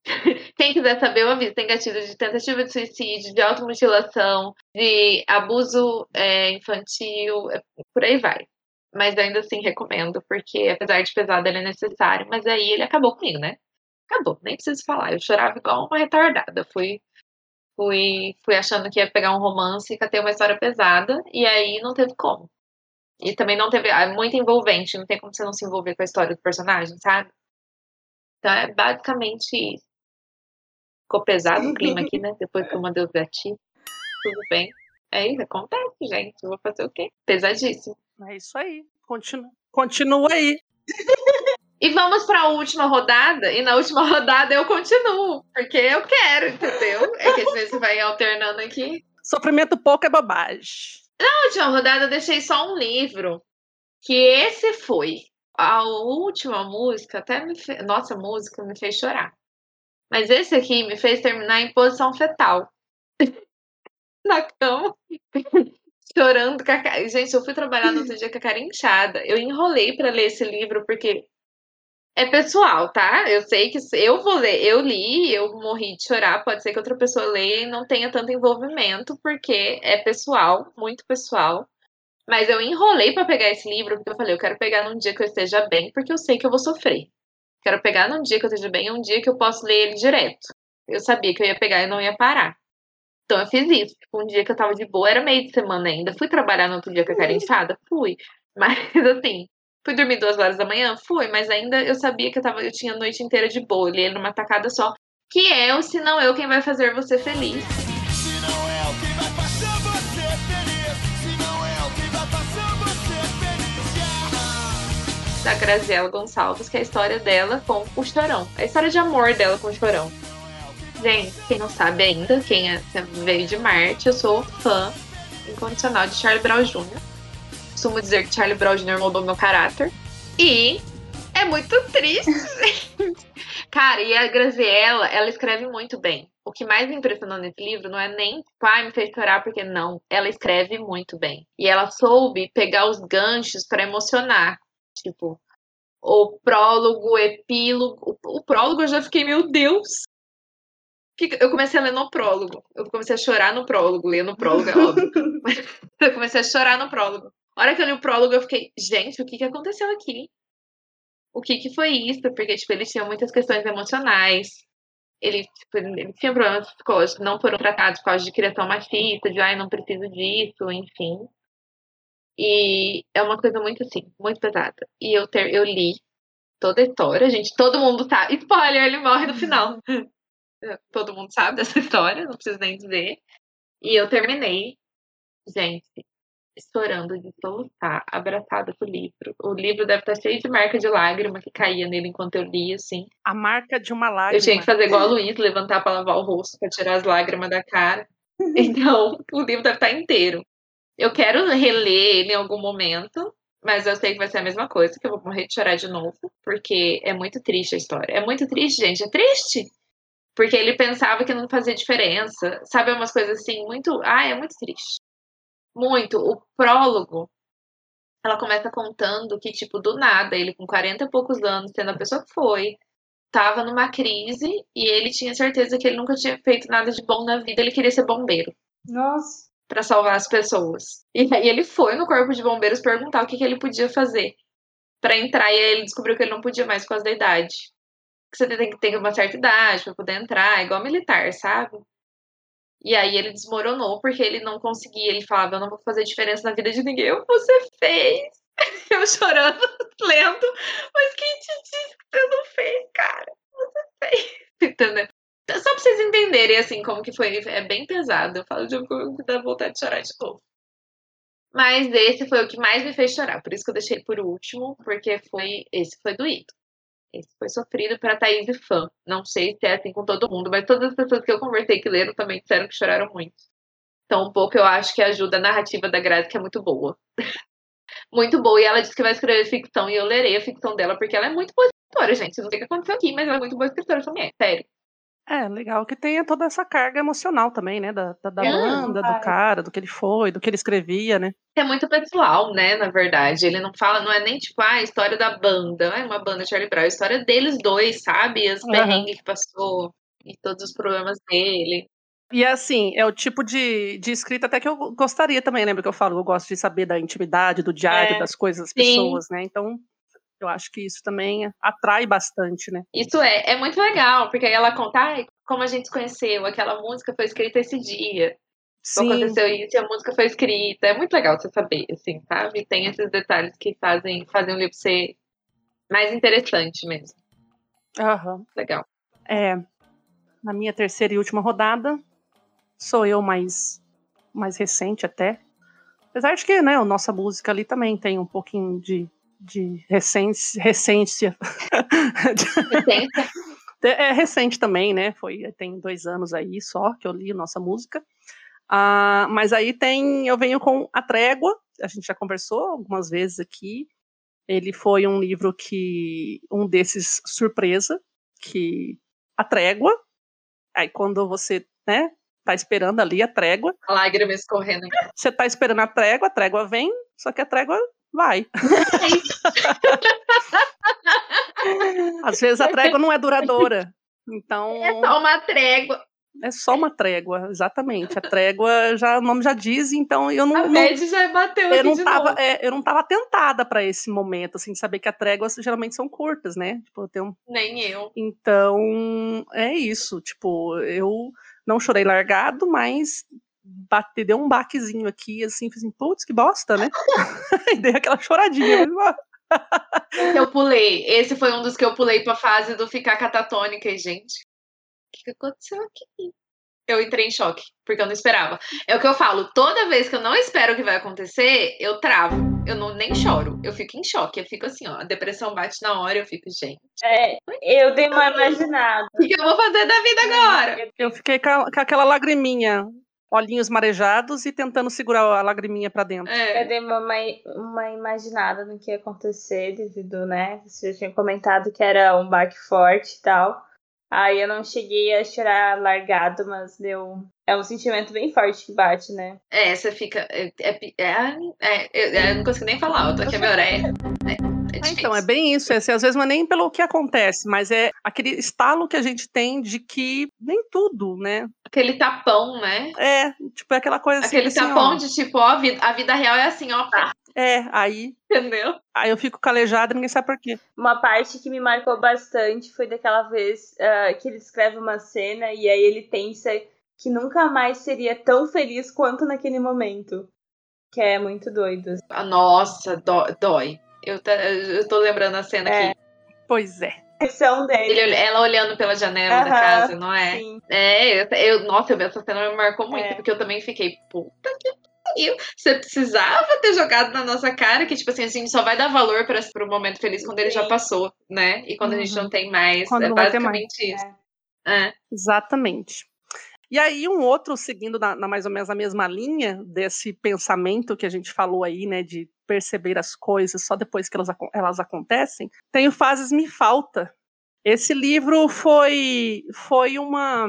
(laughs) Quem quiser saber, eu aviso. Tem gatilho de tentativa de suicídio, de automutilação, de abuso é, infantil, é, por aí vai. Mas ainda assim recomendo, porque apesar de pesado, ele é necessário. Mas aí ele acabou comigo, né? Acabou, nem preciso falar. Eu chorava igual uma retardada. Fui, fui, fui achando que ia pegar um romance e ter uma história pesada, e aí não teve como. E também não teve. É muito envolvente, não tem como você não se envolver com a história do personagem, sabe? Então é basicamente isso. Ficou pesado o clima aqui, né? (laughs) Depois que eu mandei os gatinhos. Tudo bem. É isso, acontece, gente. Eu vou fazer o quê? Pesadíssimo. É isso aí. Continua, continua aí. (laughs) E vamos para a última rodada. E na última (laughs) rodada eu continuo. Porque eu quero, entendeu? É que às vezes vai alternando aqui. Sofrimento pouco é bobagem. Na última rodada eu deixei só um livro. Que esse foi. A última música até me fez. Nossa, a música me fez chorar. Mas esse aqui me fez terminar em posição fetal. (laughs) Na cama. (laughs) Chorando com a cara. Gente, eu fui trabalhar no outro dia com a cara inchada. Eu enrolei para ler esse livro porque é pessoal, tá? Eu sei que eu vou ler, eu li, eu morri de chorar. Pode ser que outra pessoa leia e não tenha tanto envolvimento, porque é pessoal, muito pessoal. Mas eu enrolei para pegar esse livro, porque eu falei, eu quero pegar num dia que eu esteja bem, porque eu sei que eu vou sofrer. Quero pegar num dia que eu esteja bem, um dia que eu posso ler ele direto. Eu sabia que eu ia pegar e não ia parar. Então eu fiz isso. Tipo, um dia que eu tava de boa, era meio de semana ainda. Fui trabalhar no outro dia com a cara inchada? Fui. (laughs) Mas assim, fui dormir duas horas da manhã? Fui, mas ainda eu sabia que eu, tava, eu tinha a noite inteira de boa. Eu li ele numa tacada só. Que é o Se Não Eu Quem Vai Fazer Você Feliz. Da Graziela Gonçalves, que é a história dela com o Chorão. A história de amor dela com o Chorão. Gente, quem não sabe ainda, quem é, veio de Marte, eu sou fã incondicional de Charlie Brown Jr. Costumo dizer que Charlie Brown Jr. moldou meu caráter. E é muito triste. (laughs) Cara, e a Graziella, ela escreve muito bem. O que mais me impressionou nesse livro não é nem, tipo, ai, me fez chorar, porque não. Ela escreve muito bem. E ela soube pegar os ganchos para emocionar. Tipo, o prólogo, o epílogo. O, o prólogo eu já fiquei, meu Deus! Que- Eu comecei a ler no prólogo. Eu comecei a chorar no prólogo. Ler no prólogo, é óbvio. (laughs) Eu comecei a chorar no prólogo. A hora que eu li o prólogo, eu fiquei, gente, o que, que aconteceu aqui? O que, que foi isso? Porque, tipo, ele tinha muitas questões emocionais. Ele, tipo, ele tinha problemas psicológicos não foram tratados por causa de criação machista, de, ai, não preciso disso, enfim. E é uma coisa muito, assim, muito pesada. E eu, ter, eu li toda a história, gente. Todo mundo tá. Spoiler, ele morre no final. (laughs) Todo mundo sabe dessa história, não preciso nem dizer. E eu terminei, gente, estourando de soluçar, abraçada com o livro. O livro deve estar cheio de marca de lágrima que caía nele enquanto eu lia, assim. A marca de uma lágrima. Eu tinha que fazer igual a Luiz, levantar para lavar o rosto, para tirar as lágrimas da cara. (laughs) Então, o livro deve estar inteiro. Eu quero reler ele em algum momento, mas eu sei que vai ser a mesma coisa, que eu vou morrer de chorar de novo, porque é muito triste a história. É muito triste, gente, é triste. Porque ele pensava que não fazia diferença. Sabe, umas coisas assim, muito. Ah, é muito triste. Muito. O prólogo, ela começa contando que, tipo, do nada, ele com 40 e poucos anos, sendo a pessoa que foi, tava numa crise e ele tinha certeza que ele nunca tinha feito nada de bom na vida, ele queria ser bombeiro Nossa. Para salvar as pessoas. E aí ele foi no corpo de bombeiros perguntar o que, que ele podia fazer para entrar e aí ele descobriu que ele não podia mais por causa da idade. Que você tem que ter uma certa idade para poder entrar, igual militar, sabe? E aí ele desmoronou porque ele não conseguia. Ele falava: Eu não vou fazer diferença na vida de ninguém. Eu, você fez. (laughs) Eu chorando, (laughs) lendo. Mas quem te disse que você não fez, cara? Você fez. (laughs) Entendeu? Só pra vocês entenderem, assim, como que foi. É bem pesado. Eu falo de um dá vontade de chorar de novo. Mas esse foi o que mais me fez chorar. Por isso que eu deixei por último, porque foi esse foi doído. Esse foi sofrido para Thaís e fã. Não sei se é assim com todo mundo, mas todas as pessoas que eu conversei que leram também disseram que choraram muito. Então, um pouco eu acho que ajuda a narrativa da Grazi, que é muito boa. (laughs) muito boa. E ela disse que vai escrever ficção, e eu lerei a ficção dela, porque ela é muito boa escritora, gente. Não sei o que aconteceu aqui, mas ela é muito boa escritora também, é sério. É, legal que tenha toda essa carga emocional também, né? Da, da, da É, banda, do cara, do que ele foi, do que ele escrevia, né? É muito pessoal, né, na verdade. Ele não fala, não é nem tipo, ah, a história da banda, é uma banda de Charlie Brown, a história deles dois, sabe? As Aham. perrengues que passou e todos os problemas dele. E assim, é o tipo de, de escrita até que eu gostaria também, lembra que eu falo, eu gosto de saber da intimidade, do diário, É, das coisas das sim. pessoas, né? Então, eu acho que isso também atrai bastante, né? Isso é, é muito legal, porque aí ela conta, ai, como a gente se conheceu, aquela música foi escrita esse dia, Sim, aconteceu isso e a música foi escrita. É muito legal você saber, assim, sabe? Tem esses detalhes que fazem, fazem o livro ser mais interessante mesmo. aham. Legal. É, na minha terceira e última rodada, sou eu mais, mais recente até. Apesar de que, né, a nossa música ali também tem um pouquinho de, de recência. recência. Recência. (laughs) é recente também, né? Foi, tem dois anos aí só que eu li nossa música. Ah, mas aí tem, eu venho com A Trégua, a gente já conversou algumas vezes aqui. Ele foi um livro que, um desses surpresa, que a trégua, aí quando você, né, tá esperando ali a trégua, A lágrima escorrendo. você tá esperando a trégua, a trégua vem, só que a trégua vai. (laughs) Às vezes a trégua não é duradoura. Então, É só uma trégua. é só uma trégua, exatamente. A trégua, já, o nome já diz, então eu não, A Bad já bateu eu não de tava, novo. é, eu não tava tentada para esse momento, assim, de saber que as tréguas geralmente são curtas, né? Tipo, tem um Nem eu. Então, é isso. Tipo, eu não chorei largado, mas bate, deu um baquezinho aqui, assim, fiz assim, putz, que bosta, né? (laughs) e dei aquela choradinha. eu pulei. Esse foi um dos que eu pulei pra fase do ficar catatônica. E, gente, o que, que aconteceu aqui? Eu entrei em choque, porque eu não esperava. É o que eu falo, toda vez que eu não espero o que vai acontecer, eu travo. Eu não nem choro. Eu fico em choque. Eu fico assim, ó. A depressão bate na hora, eu fico, gente, É, eu dei uma imaginada. o que, que eu vou fazer da vida agora? Eu fiquei com, a- com aquela lagriminha, olhinhos marejados e tentando segurar a lagriminha pra dentro. Eu É. dei uma, uma imaginada no que ia acontecer, devido, né? Você já tinha comentado que era um baque forte e tal. Aí eu não cheguei a chorar largado, mas deu. É um sentimento bem forte que bate, né? É, você fica. É, é, é, é, é, eu não consigo nem falar, eu tô aqui a minha orelha. É, difícil. Então, é bem isso. É, assim, às vezes não é nem pelo que acontece, mas é aquele estalo que a gente tem de que nem tudo, né? Aquele tapão, né? É, tipo, é aquela coisa assim. Aquele assim, tapão ó, de tipo, ó, a vida, a vida real é assim, ó. pá, É, aí, Entendeu? aí eu fico calejada e ninguém sabe por quê. Uma parte que me marcou bastante foi daquela vez ah, que ele escreve uma cena e aí ele pensa que nunca mais seria tão feliz quanto naquele momento. Que é muito doido. Ah, Nossa, dó- dói. Eu, tá- eu tô lembrando a cena É. aqui. Pois é. dele. Ele- ela olhando pela janela da Aham, casa, não é? Sim. É, eu, eu- nossa, essa cena me marcou muito, É. porque eu também fiquei, puta que pariu. Você precisava ter jogado na nossa cara que, tipo assim, a gente só vai dar valor para pro momento feliz quando ele já passou, né? E quando a gente Uhum. não tem mais. Quando é basicamente isso. É. Exatamente. E aí, um outro, seguindo na, na mais ou menos a mesma linha desse pensamento que a gente falou aí, né, de perceber as coisas só depois que elas, elas acontecem, tem o Fases Me Falta. Esse livro foi, foi uma,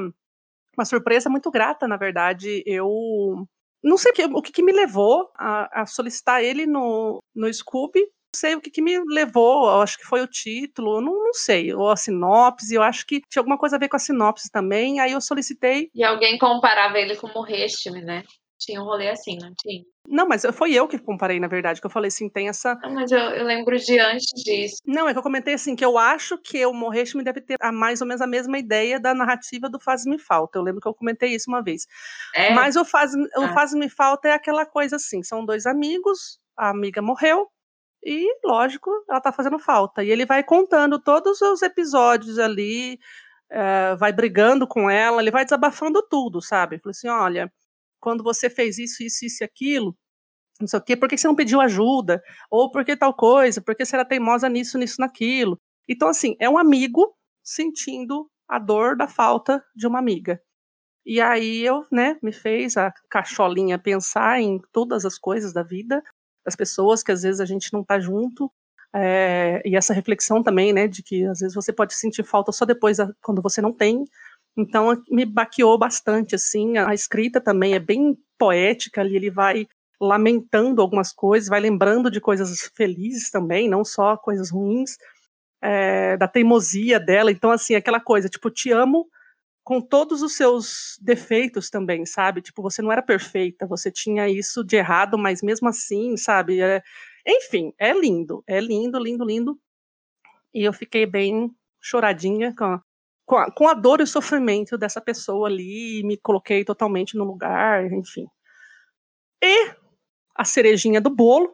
uma surpresa muito grata, na verdade. Eu não sei o que, o que me levou a, a solicitar ele no, no Scooby. Sei o que, que me levou, acho que foi o título, eu não, não sei, ou a sinopse, eu acho que tinha alguma coisa a ver com a sinopse também, aí eu solicitei. E alguém comparava ele com o Morrestime, né? Tinha um rolê assim, não tinha? Não, mas foi eu que comparei, na verdade, que eu falei assim, tem essa. Não, mas eu, eu lembro de antes disso. Não, é que eu comentei assim, que eu acho que o Morreste me deve ter a mais ou menos a mesma ideia da narrativa do Faz Me Falta. Eu lembro que eu comentei isso uma vez. É, Mas o Faz, o Ah. Faz Me Falta é aquela coisa assim: são dois amigos, a amiga morreu, e, lógico, ela tá fazendo falta. E ele vai contando todos os episódios ali, eh, vai brigando com ela, ele vai desabafando tudo, sabe? Falei assim: olha, quando você fez isso, isso, isso e aquilo, não sei o quê, por que você não pediu ajuda? Ou por que tal coisa? Por que você era teimosa nisso, nisso, naquilo? Então, assim, é um amigo sentindo a dor da falta de uma amiga. E aí eu, né, me fez a cacholinha pensar em todas as coisas da vida, das pessoas que às vezes a gente não tá junto, é, e essa reflexão também, né, de que às vezes você pode sentir falta só depois, quando você não tem. Então me baqueou bastante, assim, a escrita também é bem poética ali, ele vai lamentando algumas coisas, vai lembrando de coisas felizes também, não só coisas ruins, é, da teimosia dela, então assim, aquela coisa, tipo, te amo, com todos os seus defeitos também, sabe? Tipo, você não era perfeita, você tinha isso de errado, mas mesmo assim, sabe? É- Enfim, é lindo, é lindo, lindo, lindo. E eu fiquei bem choradinha com a, com a, com a dor e o sofrimento dessa pessoa ali, me coloquei totalmente no lugar, enfim. E a cerejinha do bolo,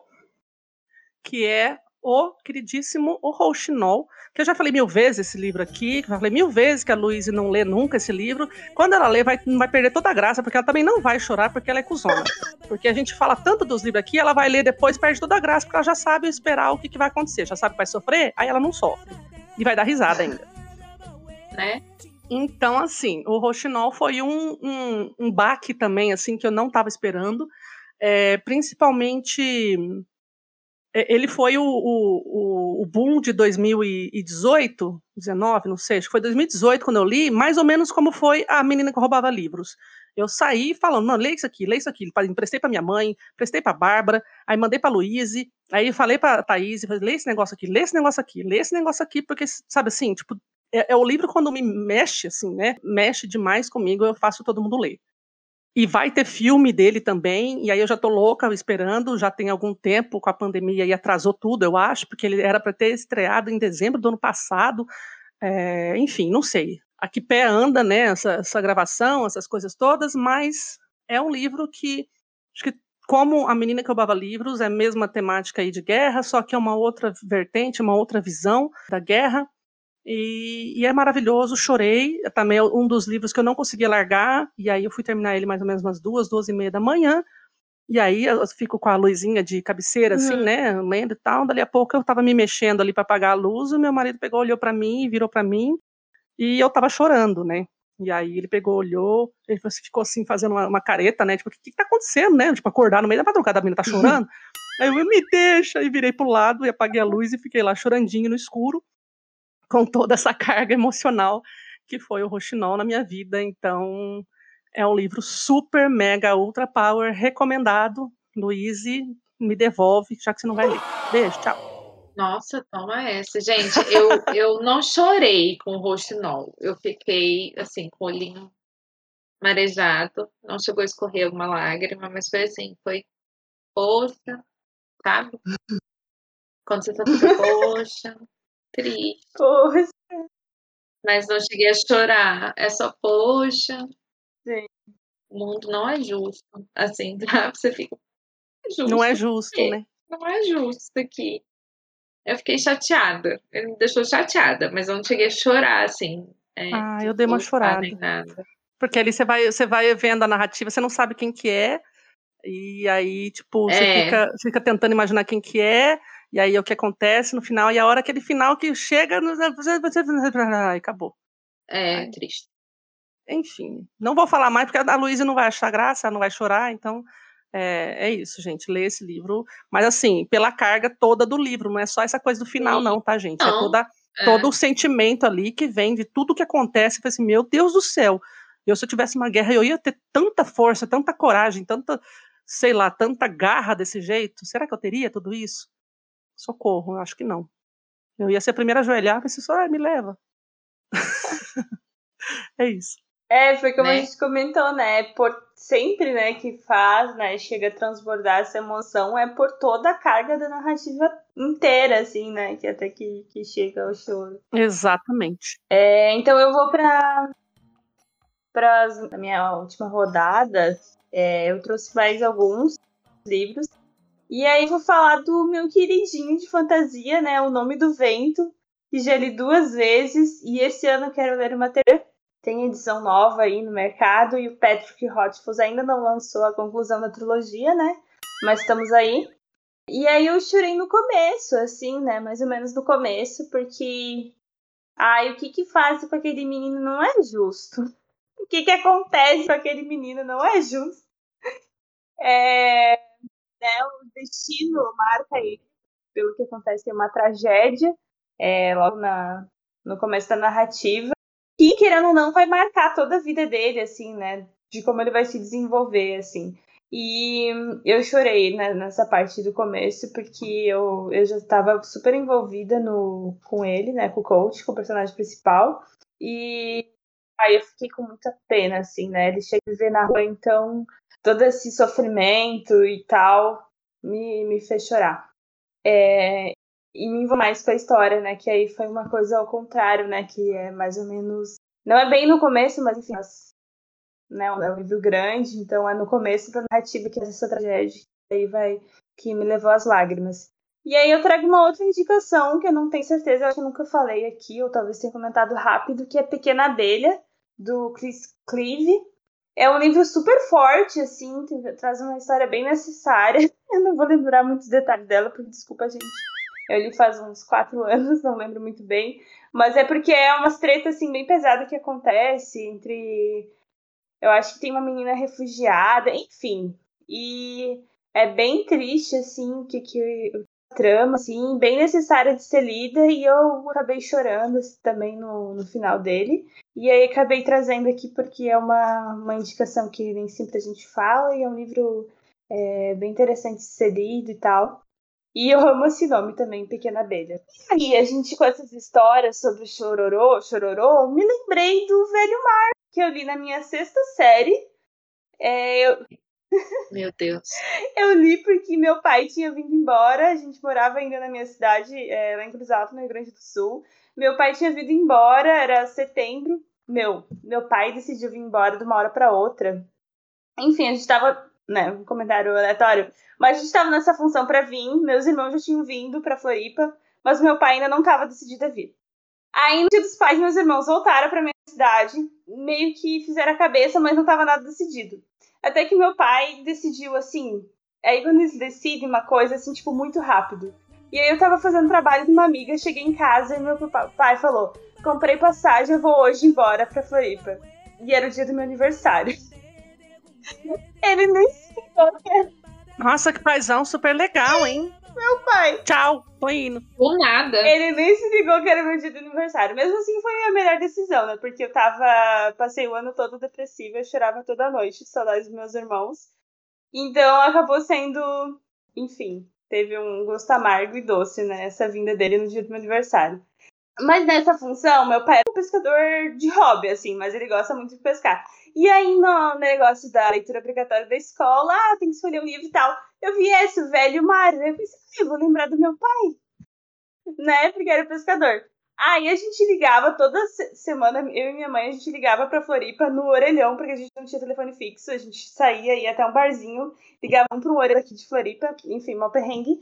que é o queridíssimo O Rouxinol, que eu já falei mil vezes esse livro aqui, que eu falei mil vezes que a Luísa não lê nunca esse livro. Quando ela lê, vai, vai perder toda a graça, porque ela também não vai chorar, porque ela é cuzona. Porque a gente fala tanto dos livros aqui, ela vai ler depois, perde toda a graça, porque ela já sabe esperar o que, que vai acontecer, já sabe que vai sofrer, aí ela não sofre. E vai dar risada ainda. né? Então, assim, o Roxinol foi um, um, um baque também, assim, que eu não estava esperando. É, principalmente, ele foi o, o, o- boom de 2018, 19, não sei, acho que foi 2018 quando eu li, mais ou menos como foi a menina que roubava livros. Eu saí falando, não, lê isso aqui, lê isso aqui. Emprestei pra minha mãe, emprestei pra Bárbara, aí mandei pra Luíse, aí falei pra Thaís, lê esse negócio aqui, lê esse negócio aqui, lê esse negócio aqui, porque, sabe assim, tipo, é, é o livro quando me mexe, assim, né? Mexe demais comigo, eu faço todo mundo ler. E vai ter filme dele também, e aí eu já tô louca esperando, já tem algum tempo com a pandemia e atrasou tudo, eu acho, porque ele era para ter estreado em dezembro do ano passado. É, enfim, não sei. A que pé anda, né, essa, essa gravação, essas coisas todas, mas é um livro que acho que como a menina que roubava livros é a mesma temática aí de guerra, só que é uma outra vertente, uma outra visão da guerra. E, e é maravilhoso, chorei. Também é um dos livros que eu não conseguia largar. E aí eu fui terminar ele mais ou menos umas duas, duas e meia da manhã. E aí eu fico com a luzinha de cabeceira, assim, Uhum. né? Lendo e tal. Dali a pouco eu tava me mexendo ali para apagar a luz. E meu marido pegou, olhou para mim, virou para mim. E eu tava chorando, né? E aí ele pegou, olhou, ele assim, ficou assim, fazendo uma, uma careta, né? Tipo, o que, que tá acontecendo, né? Tipo, acordar no meio da madrugada, a menina tá chorando. aí eu, me deixa, e virei pro lado, e apaguei a luz e fiquei lá chorandinho no escuro, com toda essa carga emocional que foi o Roxinol na minha vida. Então, é um livro super, mega, ultra power, recomendado. Luíse, me devolve, já que você não vai ler. Beijo, tchau. Nossa, toma essa. Gente, eu, eu não chorei com o Roxinol. Eu fiquei, assim, com o olhinho marejado. Não chegou a escorrer alguma lágrima, mas foi assim, foi poxa, sabe? Quando você só fica, poxa, triste. Poxa, Mas não cheguei a chorar. É só, poxa. Sim. O mundo não é justo. Assim, (laughs) tá? Você fica. "É justo. Não é justo, né? Não é justo aqui. Eu fiquei chateada. Ele me deixou chateada, mas eu não cheguei a chorar, assim. é, Ah, eu dei uma chorada. Porque ali você vai, você vai vendo a narrativa, você não sabe quem que é, e aí, tipo, você É. fica, você fica tentando imaginar quem que é, e aí é o que acontece no final, e a hora aquele final que chega, ai, acabou. É, triste. Enfim, não vou falar mais, porque a Luísa não vai achar graça, ela não vai chorar, então é, é isso, gente, lê esse livro, mas assim, pela carga toda do livro, não é só essa coisa do final Sim. não, tá, gente? É Não. toda É. todo o sentimento ali que vem de tudo que acontece. Falei assim, meu Deus do céu, eu se eu tivesse uma guerra, eu ia ter tanta força, tanta coragem, tanta, sei lá, tanta garra desse jeito. Será que eu teria tudo isso? Socorro, acho que não. Eu ia ser a primeira a ajoelhar, mas só, ah, me leva. (laughs) é isso. É, foi como a Né? gente comentou, né? Por sempre, né, que faz, né, chega a transbordar essa emoção, é por toda a carga da narrativa inteira, assim, né? Que até que, que chega ao choro. Exatamente. É, então eu vou para para a minha última rodada. é, eu trouxe mais alguns livros. E aí vou falar do meu queridinho de fantasia, né? O Nome do Vento, que já li duas vezes. E esse ano quero ler uma terceira. Tem edição nova aí no mercado. E o Patrick Rothfuss ainda não lançou a conclusão da trilogia, né? Mas estamos aí. E aí eu chorei no começo, assim, né? Mais ou menos no começo, porque Ai, o que que faz com aquele menino não é justo. O que que acontece com aquele menino não é justo. É, né, o destino marca ele pelo que acontece, é uma tragédia é, logo na, no começo da narrativa. E, querendo ou não, vai marcar toda a vida dele, assim, né? De como ele vai se desenvolver, assim. E eu chorei né, nessa parte do começo, porque eu, eu já estava super envolvida no, com ele, né? Com o coach, com o personagem principal. E aí eu fiquei com muita pena, assim, né? Ele chega a viver na rua, então todo esse sofrimento e tal me, me fez chorar. É, e me envolvo mais com a história, né? Que aí foi uma coisa ao contrário, né? Que é mais ou menos. Não é bem no começo, mas enfim, né, é um livro grande, então é no começo da narrativa que é essa tragédia. Aí vai que me levou às lágrimas. E aí eu trago uma outra indicação que eu não tenho certeza, acho que eu nunca falei aqui, ou talvez tenha comentado rápido, que é Pequena Abelha, do Chris Cleave. É um livro super forte, assim, tem- traz uma história bem necessária. (laughs) Eu não vou lembrar muitos detalhes dela, porque desculpa, gente. Eu li faz uns quatro (laughs) anos, não lembro muito bem. Mas é porque é umas tretas, assim, bem pesadas que acontece entre eu acho que tem uma menina refugiada, enfim. E é bem triste, assim, que, que a trama, assim, bem necessária de ser lida. E eu acabei chorando assim, também no, no final dele. E aí acabei trazendo aqui porque é uma, uma indicação que nem sempre a gente fala. E é um livro é, bem interessante de ser lido e tal. E eu amo esse nome também, Pequena Abelha. E a gente, com essas histórias sobre chororô, chororô, me lembrei do Velho Mar, que eu li na minha sexta série. É, eu, Meu Deus. eu li porque meu pai tinha vindo embora, a gente morava ainda na minha cidade, é, lá em Cruz Alta, no Rio Grande do Sul. Meu pai tinha vindo embora, era setembro. Meu, meu pai decidiu vir embora de uma hora para outra. Enfim, a gente tava, né, um comentário aleatório, mas a gente tava nessa função para vir, meus irmãos já tinham vindo para Floripa, mas meu pai ainda não tava decidido a vir. Aí no dia dos pais, meus irmãos voltaram pra minha cidade, meio que fizeram a cabeça, mas não tava nada decidido. Até que meu pai decidiu assim. Aí quando eles decidem uma coisa, assim, tipo, muito rápido. E aí eu tava fazendo trabalho de uma amiga, cheguei em casa e meu pa- pai falou: comprei passagem, eu vou hoje embora pra Floripa. E era o dia do meu aniversário. (laughs) Ele nem se era Nossa, que paizão super legal, hein? meu pai. Tchau, tô indo. Do nada. Ele nem se ligou que era meu dia de aniversário. Mesmo assim, foi a melhor decisão, né? Porque eu tava. Passei o ano todo depressiva, eu chorava toda noite, saudades dos meus irmãos. Então acabou sendo. Enfim, teve um gosto amargo e doce, né? Essa vinda dele no dia do meu aniversário. Mas nessa função, meu pai é um pescador de hobby, assim, mas ele gosta muito de pescar. E aí, no negócio da leitura obrigatória da escola, ah, tem que escolher um livro e tal. Eu vi esse, Velho Mar. Eu pensei, "Ah, eu vou lembrar do meu pai né? Porque era pescador. Aí a gente ligava toda se- semana, eu e minha mãe, a gente ligava pra Floripa no orelhão, porque a gente não tinha telefone fixo. A gente saía, ia até um barzinho, ligava um um orelhão aqui de Floripa, enfim, uma perrengue.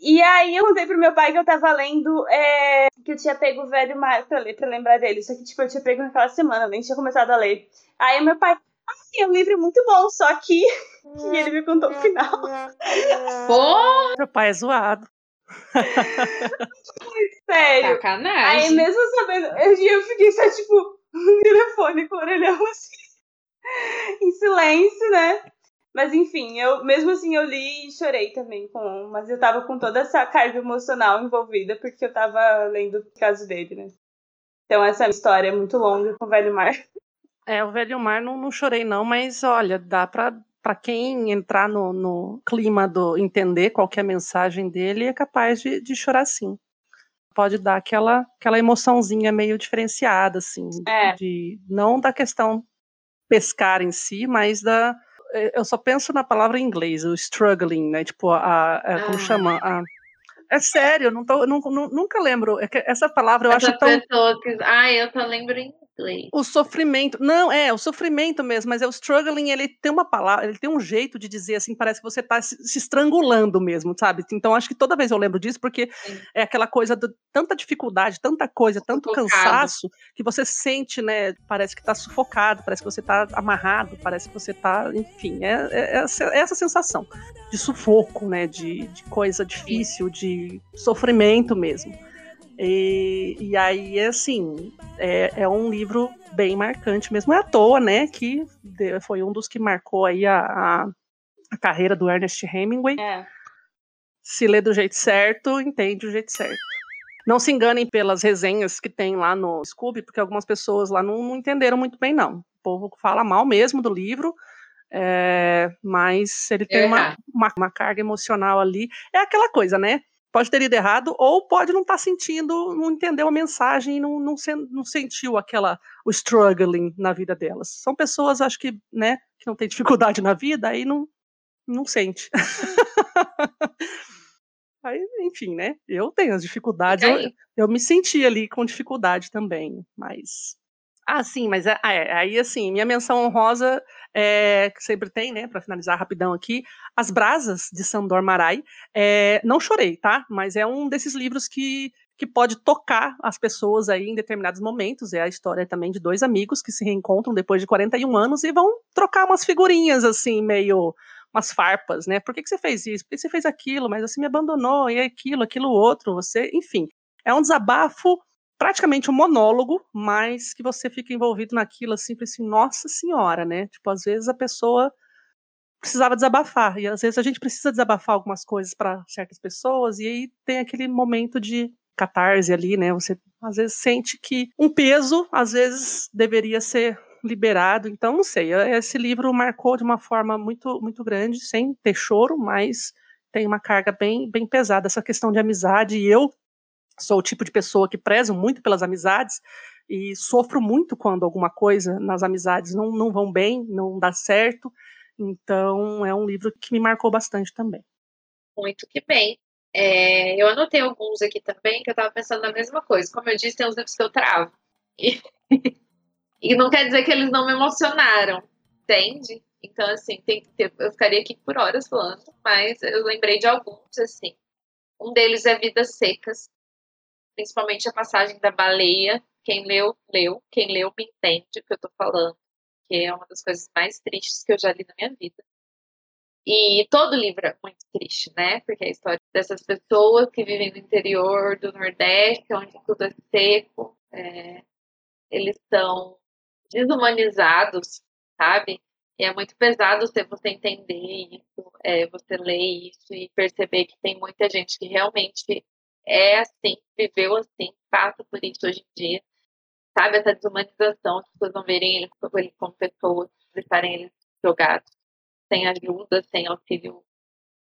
E aí eu contei pro meu pai que eu tava lendo, é, que eu tinha pego o velho mar pra ler, pra lembrar dele. Só que, tipo, eu tinha pego naquela semana, eu nem tinha começado a ler. Aí meu pai, ah, sim, é um livro muito bom, só que. (laughs) E ele me contou o final. (laughs) Pô, Meu pai é zoado. Sério. sacanagem. Aí mesmo sabendo, eu, eu fiquei só, tipo, (laughs) no telefone com o orelhão assim, em silêncio, né? Mas enfim, eu mesmo assim eu li e chorei também com. Mas eu tava com toda essa carga emocional envolvida, porque eu tava lendo o caso dele, né? Então essa história é muito longa com o Velho Mar. (laughs) É, o Velho Mar não, não chorei não, mas olha, dá pra, pra quem entrar no, no clima do entender qual que é a mensagem dele, é capaz de, de chorar sim. Pode dar aquela, aquela emoçãozinha meio diferenciada, assim, É. de não da questão pescar em si, mas da eu só penso na palavra em inglês, o struggling, né? Tipo, a, a- como Ah. chama? A- é sério, eu não tô, não- nu- nunca lembro. É essa palavra eu acho tão que. Ai, eu só lembro em o sofrimento, não, é, o sofrimento mesmo, mas é o struggling, ele tem uma palavra, ele tem um jeito de dizer assim, parece que você tá se, se estrangulando mesmo, sabe? Então acho que toda vez eu lembro disso, porque Sim. é aquela coisa de tanta dificuldade, tanta coisa, tanto Sufocado. cansaço, que você sente, né, parece que tá sufocado, parece que você tá amarrado, parece que você tá, enfim, é, é essa, é essa sensação de sufoco, né, de, de coisa difícil, de sofrimento mesmo. E, e aí, assim, é, é um livro bem marcante mesmo. É à toa, né? Que foi um dos que marcou aí a, a, a carreira do Ernest Hemingway. É. Se lê do jeito certo, entende do jeito certo. Não se enganem pelas resenhas que tem lá no Scooby, porque algumas pessoas lá não, não entenderam muito bem, não. O povo fala mal mesmo do livro, é, mas ele tem uma, Errar. uma, uma carga emocional ali. É aquela coisa, né? Pode ter ido errado, ou pode não estar sentindo, não entendeu a mensagem, não, não, não sentiu aquela, o struggling na vida delas. São pessoas, acho que, né, que não tem (laughs) dificuldade na vida, aí não, não sente. (laughs) aí, enfim, né? Eu tenho as dificuldades, eu, eu me senti ali com dificuldade também, mas. Ah, sim, mas é, é, aí assim, minha menção honrosa, é, que sempre tem, né, para finalizar rapidão aqui, As Brasas, de Sandor Marai. É, não chorei, tá? Mas é um desses livros que, que pode tocar as pessoas aí em determinados momentos. É a história também de dois amigos que se reencontram depois de 41 anos e vão trocar umas figurinhas, assim, meio umas farpas, né? Por que, que você fez isso? Por que você fez aquilo? Mas você me abandonou, e aquilo, aquilo outro, você, enfim. É um desabafo, praticamente um monólogo, mas que você fica envolvido naquilo, assim, assim, nossa senhora, né? Tipo, às vezes a pessoa precisava desabafar, e às vezes a gente precisa desabafar algumas coisas para certas pessoas, e aí tem aquele momento de catarse ali, né? Você às vezes sente que um peso, às vezes, deveria ser liberado. Então, não sei, eh, esse livro marcou de uma forma muito, muito grande, sem ter choro, mas tem uma carga bem, bem pesada essa questão de amizade. E eu sou o tipo de pessoa que prezo muito pelas amizades e sofro muito quando alguma coisa nas amizades não, não vão bem, não dá certo. Então, é um livro que me marcou bastante também. Muito que bem. É, eu anotei alguns aqui também que eu tava pensando na mesma coisa. Como eu disse, tem uns livros que eu travo. E, (laughs) e não quer dizer que eles não me emocionaram, entende? Então, assim, tem, tem- eu ficaria aqui por horas falando, mas eu lembrei de alguns, assim. Um deles é Vidas Secas, principalmente a passagem da baleia. Quem leu, leu. Quem leu, me entende o que eu tô falando, que é uma das coisas mais tristes que eu já li na minha vida. E todo livro é muito triste, né? Porque é a história dessas pessoas que vivem no interior do Nordeste, onde tudo é seco, é, eles são desumanizados, sabe? E é muito pesado você, você entender isso, é, você ler isso e perceber que tem muita gente que realmente é assim, viveu assim, passa por isso hoje em dia. Sabe, essa desumanização, as pessoas não verem eles como, eles como pessoas, deixarem eles jogados sem ajuda, sem auxílio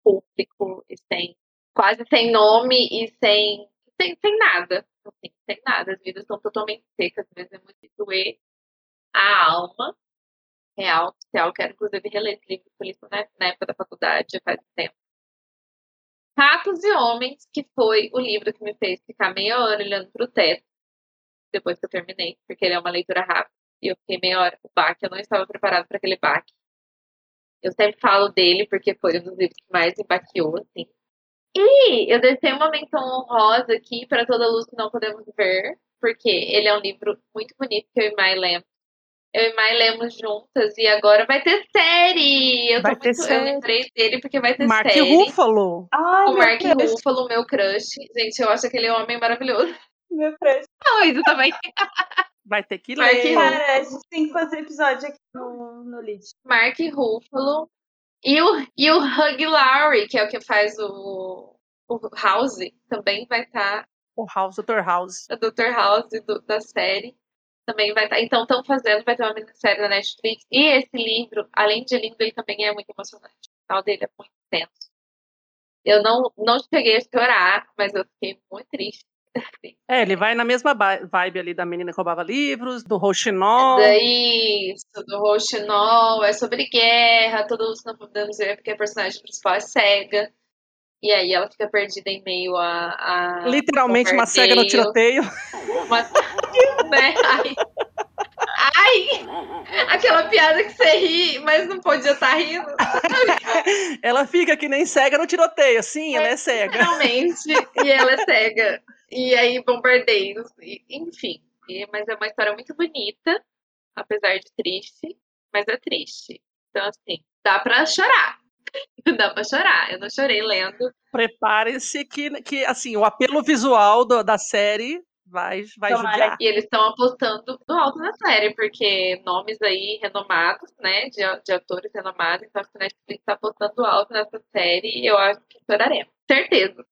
público, e sem, quase sem nome e sem, sem, sem nada. Assim, sem nada. As vidas são totalmente secas, mesmo é muito doer a alma real, social. Quero, inclusive, reler esse livro, eu li na, na época da faculdade, já faz tempo. Ratos e Homens, que foi o livro que me fez ficar meia hora olhando para o teto, depois que eu terminei, porque ele é uma leitura rápida. E eu fiquei meia hora com o baque, eu não estava preparada para aquele baque. Eu sempre falo dele porque foi um dos livros que mais me baqueou, assim. E eu deixei uma menção honrosa aqui para toda luz que não podemos ver, porque ele é um livro muito bonito que eu e Mai lemos. Eu e Mai lemos juntas e agora vai ter série. Eu, Vai tô ter muito, eu série. lembrei dele porque vai ter Mark série. Ruffalo. Ai, O Mark crush, Ruffalo, meu crush. Gente, eu acho aquele homem maravilhoso. meu crush. Não, isso também. Vai ter que Mark ler. Ruffalo. Cara, a gente tem que fazer episódio aqui no, no Lead. Mark Ruffalo. E o, e o Hug Laurie, que é o que faz o, o House, também vai estar. O House, Dr. House. a Dr. House do- da série também vai estar. Então, estão fazendo, vai ter uma minissérie da Netflix. E esse livro, além de lindo, ele também é muito emocionante. O final dele é muito tenso. Eu não, não cheguei a chorar, mas eu fiquei muito triste. (laughs) É, ele vai na mesma vibe ali da menina que roubava livros, do Rochinol. Daí, isso, do Rochinol, é sobre guerra, todos não podemos ver porque a personagem principal é cega. E aí ela fica perdida em meio a. a Literalmente uma cega no tiroteio. (laughs) Uma... né? Ai. Ai! Aquela piada que você ri, mas não podia estar rindo. Ela fica que nem cega no tiroteio. Sim, ela é cega. Realmente. E ela é cega. E aí, bombardeios. e- enfim. E- mas é uma história muito bonita, apesar de triste. Mas é triste. Então, assim, dá pra chorar. (laughs) Dá pra chorar. Eu não chorei lendo. Prepare-se que, que, assim, o apelo visual do- da série vai, vai Tomara judiar. E eles estão apostando no alto na série, porque nomes aí renomados, né? De, de atores renomados. Então, a Netflix tá apostando alto nessa série. E eu acho que choraremos. Certeza.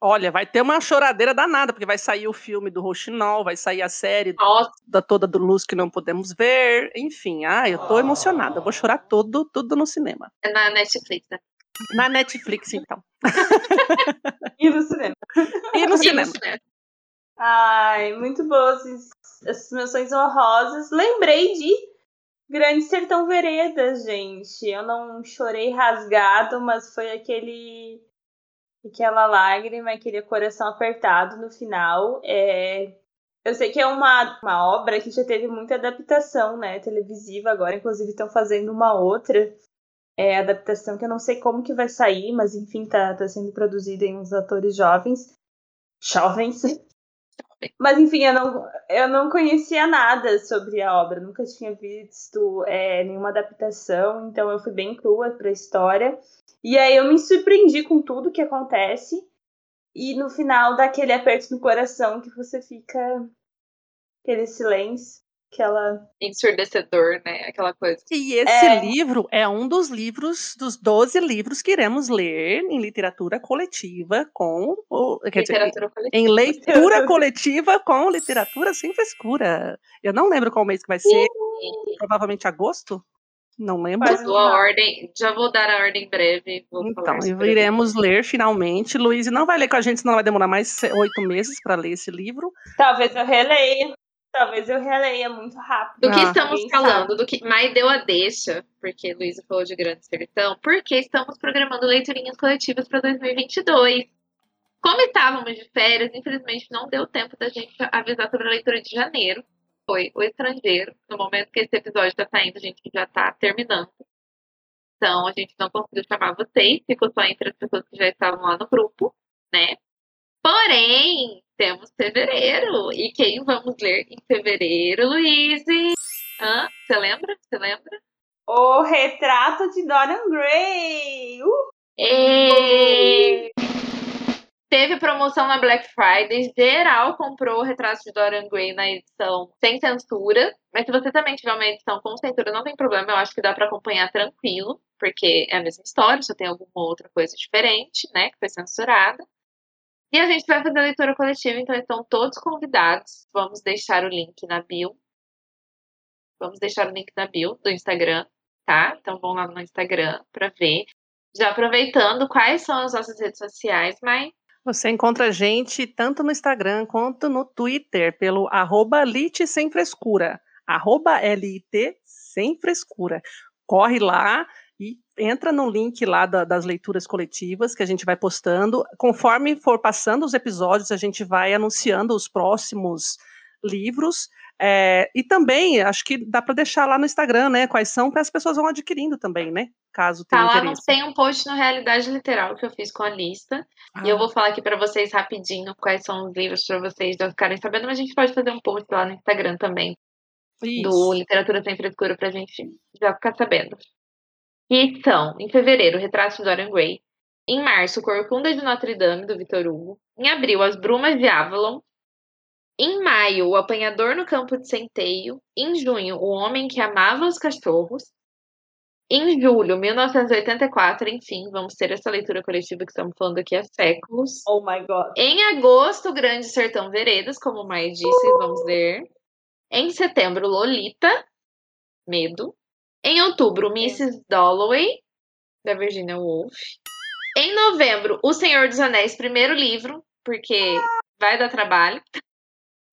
Olha, vai ter uma choradeira danada, porque vai sair o filme do Rochinol, vai sair a série Nossa, da toda do Luz que não podemos ver. Enfim, ah, eu tô emocionada. Eu vou chorar tudo, tudo no cinema. é na Netflix, né? Na Netflix, então. (laughs) E no cinema. E no E cinema. cinema. Ai, muito boas es- essas menções honrosas. Lembrei de Grande Sertão Veredas, gente. Eu não chorei rasgado, mas foi aquele aquela lágrima, aquele coração apertado no final. É, Eu sei que é uma, uma obra que já teve muita adaptação, né, televisiva agora, inclusive estão fazendo uma outra é, adaptação que eu não sei como que vai sair, mas enfim, tá, tá sendo produzida em uns atores jovens. Jovens. Mas enfim, eu não, eu não conhecia nada sobre a obra, nunca tinha visto é, nenhuma adaptação, então eu fui bem crua pra história. E aí eu me surpreendi com tudo que acontece. E no final dá aquele aperto no coração que você fica. aquele silêncio, aquela. Ensurdecedor, né? Aquela coisa. E esse É. livro é um dos livros, dos 12 livros que iremos ler em literatura coletiva com. O, quer dizer, Literatura coletiva. em leitura coletiva com literatura sem frescura. Eu não lembro qual mês que vai ser, provavelmente agosto? Não lembro. Quase Dou a ordem, já vou dar a ordem em breve. Vou Então, iremos ler finalmente. Luiz não vai ler com a gente, senão vai demorar mais oito meses para ler esse livro. Talvez eu releia. Talvez eu releia muito rápido. Do que Ah. estamos falando? Do que Mai deu a deixa, porque Luísa falou de Grande Sertão, porque estamos programando leiturinhas coletivas para 2022. Como estávamos de férias, infelizmente não deu tempo da gente avisar sobre a leitura de janeiro. Foi O Estrangeiro. No momento que esse episódio está saindo, a gente já está terminando. Então, a gente não conseguiu chamar vocês, ficou só entre as pessoas que já estavam lá no grupo, né? Porém, temos fevereiro. E quem vamos ler em fevereiro, Luiz? Hã? Você lembra? Você lembra? O retrato de Dorian Gray. Uh! E... Teve promoção na Black Friday. Geral comprou o retrato de Dorian Gray na edição sem censura. Mas se você também tiver uma edição com censura, não tem problema. Eu acho que dá pra acompanhar tranquilo. Porque é a mesma história, só tem alguma outra coisa diferente, né? Que foi censurada. E a gente vai fazer a leitura coletiva, então estão todos convidados. Vamos deixar o link na bio. Vamos deixar o link na bio do Instagram, tá? Então vão lá no Instagram pra ver. Já aproveitando, quais são as nossas redes sociais, Mai? Você encontra a gente tanto no Instagram quanto no Twitter, pelo arroba Lite Sem Frescura. Arroba L-I-T Sem Frescura. Corre lá e entra no link lá da- das leituras coletivas que a gente vai postando. Conforme for passando os episódios, a gente vai anunciando os próximos livros. É, e também, acho que dá para deixar lá no Instagram, né? Quais são, para as pessoas vão adquirindo também, né? Caso tenha Tá lá, interesse. tem um post no Realidade Literal que eu fiz com a lista. E eu Ah, vou falar aqui pra vocês rapidinho quais são os livros pra vocês já ficarem sabendo, mas a gente pode fazer um post lá no Instagram também, do isso. Literatura Sem Frescura, pra gente já ficar sabendo. E são, em fevereiro, Retrato de Dorian Gray. Em março, Corcunda de Notre Dame, do Victor Hugo. Em abril, As Brumas de Avalon. Em maio, O Apanhador no Campo de Centeio. Em junho, O Homem que Amava os Cachorros. Em julho, 1984, enfim, vamos ter essa leitura coletiva que estamos falando aqui há séculos. Oh my god. Em agosto, Grande Sertão Veredas, como o Mai disse, vamos ler. Em setembro, Lolita, Medo. Em outubro, Mrs. Dalloway, da Virginia Woolf. Em novembro, O Senhor dos Anéis, primeiro livro, porque vai dar trabalho.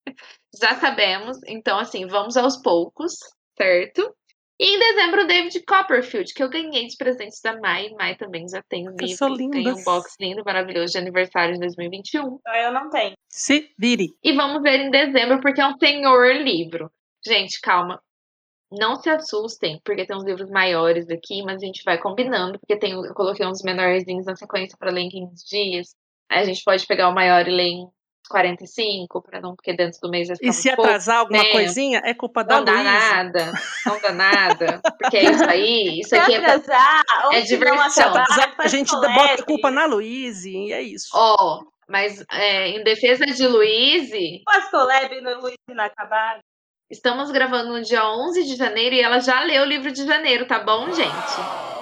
(laughs) Já sabemos. Então, assim, vamos aos poucos, certo? E em dezembro, David Copperfield, que eu ganhei de presentes da Mai. Mai também já tem o Que livro. Tem um box lindo, maravilhoso de aniversário de 2021. Então eu não tenho. Se vire. E vamos ver em dezembro, porque é um senhor livro. Gente, calma. Não se assustem, porque tem uns livros maiores aqui, mas a gente vai combinando, porque tem, eu coloquei uns menorzinhos na sequência para ler em 15 dias. Aí a gente pode pegar o maior e ler em 45, para não, porque dentro do mês vai ficar E se pouco. atrasar alguma né? coisinha, é culpa da Não dá Luísa. nada, não dá nada, porque é isso aí, (laughs) isso Se aqui é atrasar, ou é se não diversão. acabar, A gente bota a culpa na Luísa e é isso. Ó, mas é, em defesa de Luíse, Faz collab no Luiz Inacabado. Estamos gravando no dia 11 de janeiro e ela já leu o livro de janeiro, tá bom, gente?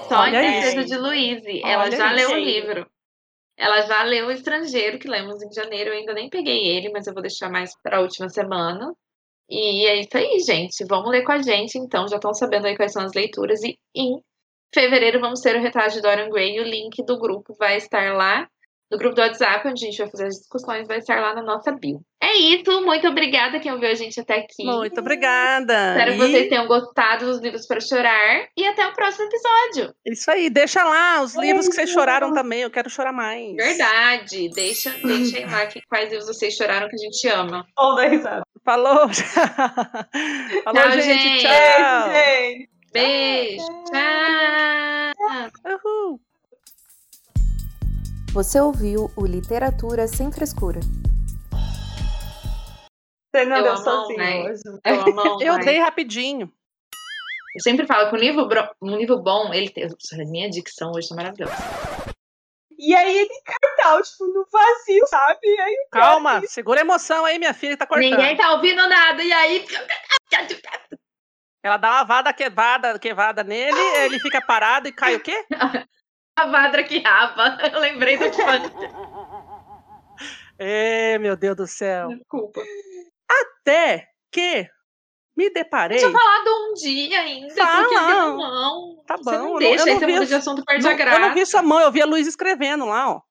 Só Olha em aí. defesa de Luíse. Ela Olha já aí, leu o livro. Ela já leu o Estrangeiro, que lemos em janeiro. Eu ainda nem peguei ele, mas eu vou deixar mais para a última semana. E é isso aí, gente. Vamos ler com a gente, então. Já estão sabendo aí quais são as leituras. E em fevereiro vamos ter o retrato de Dorian Gray. E o link do grupo vai estar lá. Do grupo do WhatsApp, onde a gente vai fazer as discussões, vai estar lá na nossa bio. É isso. Muito obrigada quem ouviu a gente até aqui. Muito obrigada. Espero que E vocês tenham gostado dos livros para chorar. E até o próximo episódio. Isso aí, deixa lá os livros que vocês choraram também. Eu quero chorar mais. Verdade. Deixa, deixem lá que, quais livros vocês choraram que a gente ama. Ou da risada. Falou. (laughs) Falou, Tchau, gente. gente. Tchau. Beijo, gente. Beijo. Tchau. Uhul. Você ouviu o Literatura Sem Frescura. Você não Eu deu sozinho online. hoje. (laughs) Eu amo (laughs) Eu online. dei rapidinho. Eu sempre falo que um livro, um livro bom, ele tem. Minha dicção hoje tá maravilhosa. E aí ele cartão, tipo, no vazio, sabe? E aí Calma, segura a emoção aí, minha filha que tá cortando. Ninguém tá ouvindo nada. E aí. Ela dá uma vada quevada, quevada nele, ele fica parado e cai o quê? (laughs) A Vadra que rapa. Eu lembrei do fã. Ê, meu Deus do céu. Desculpa. Até que me deparei. Deixa eu falar de um dia ainda. Fala. Porque você não. Tá Você bom, eu não não- deixa, eu aí não você vi de assunto, perde Não, a eu graça. não vi sua mão, eu vi a Luísa escrevendo lá, ó.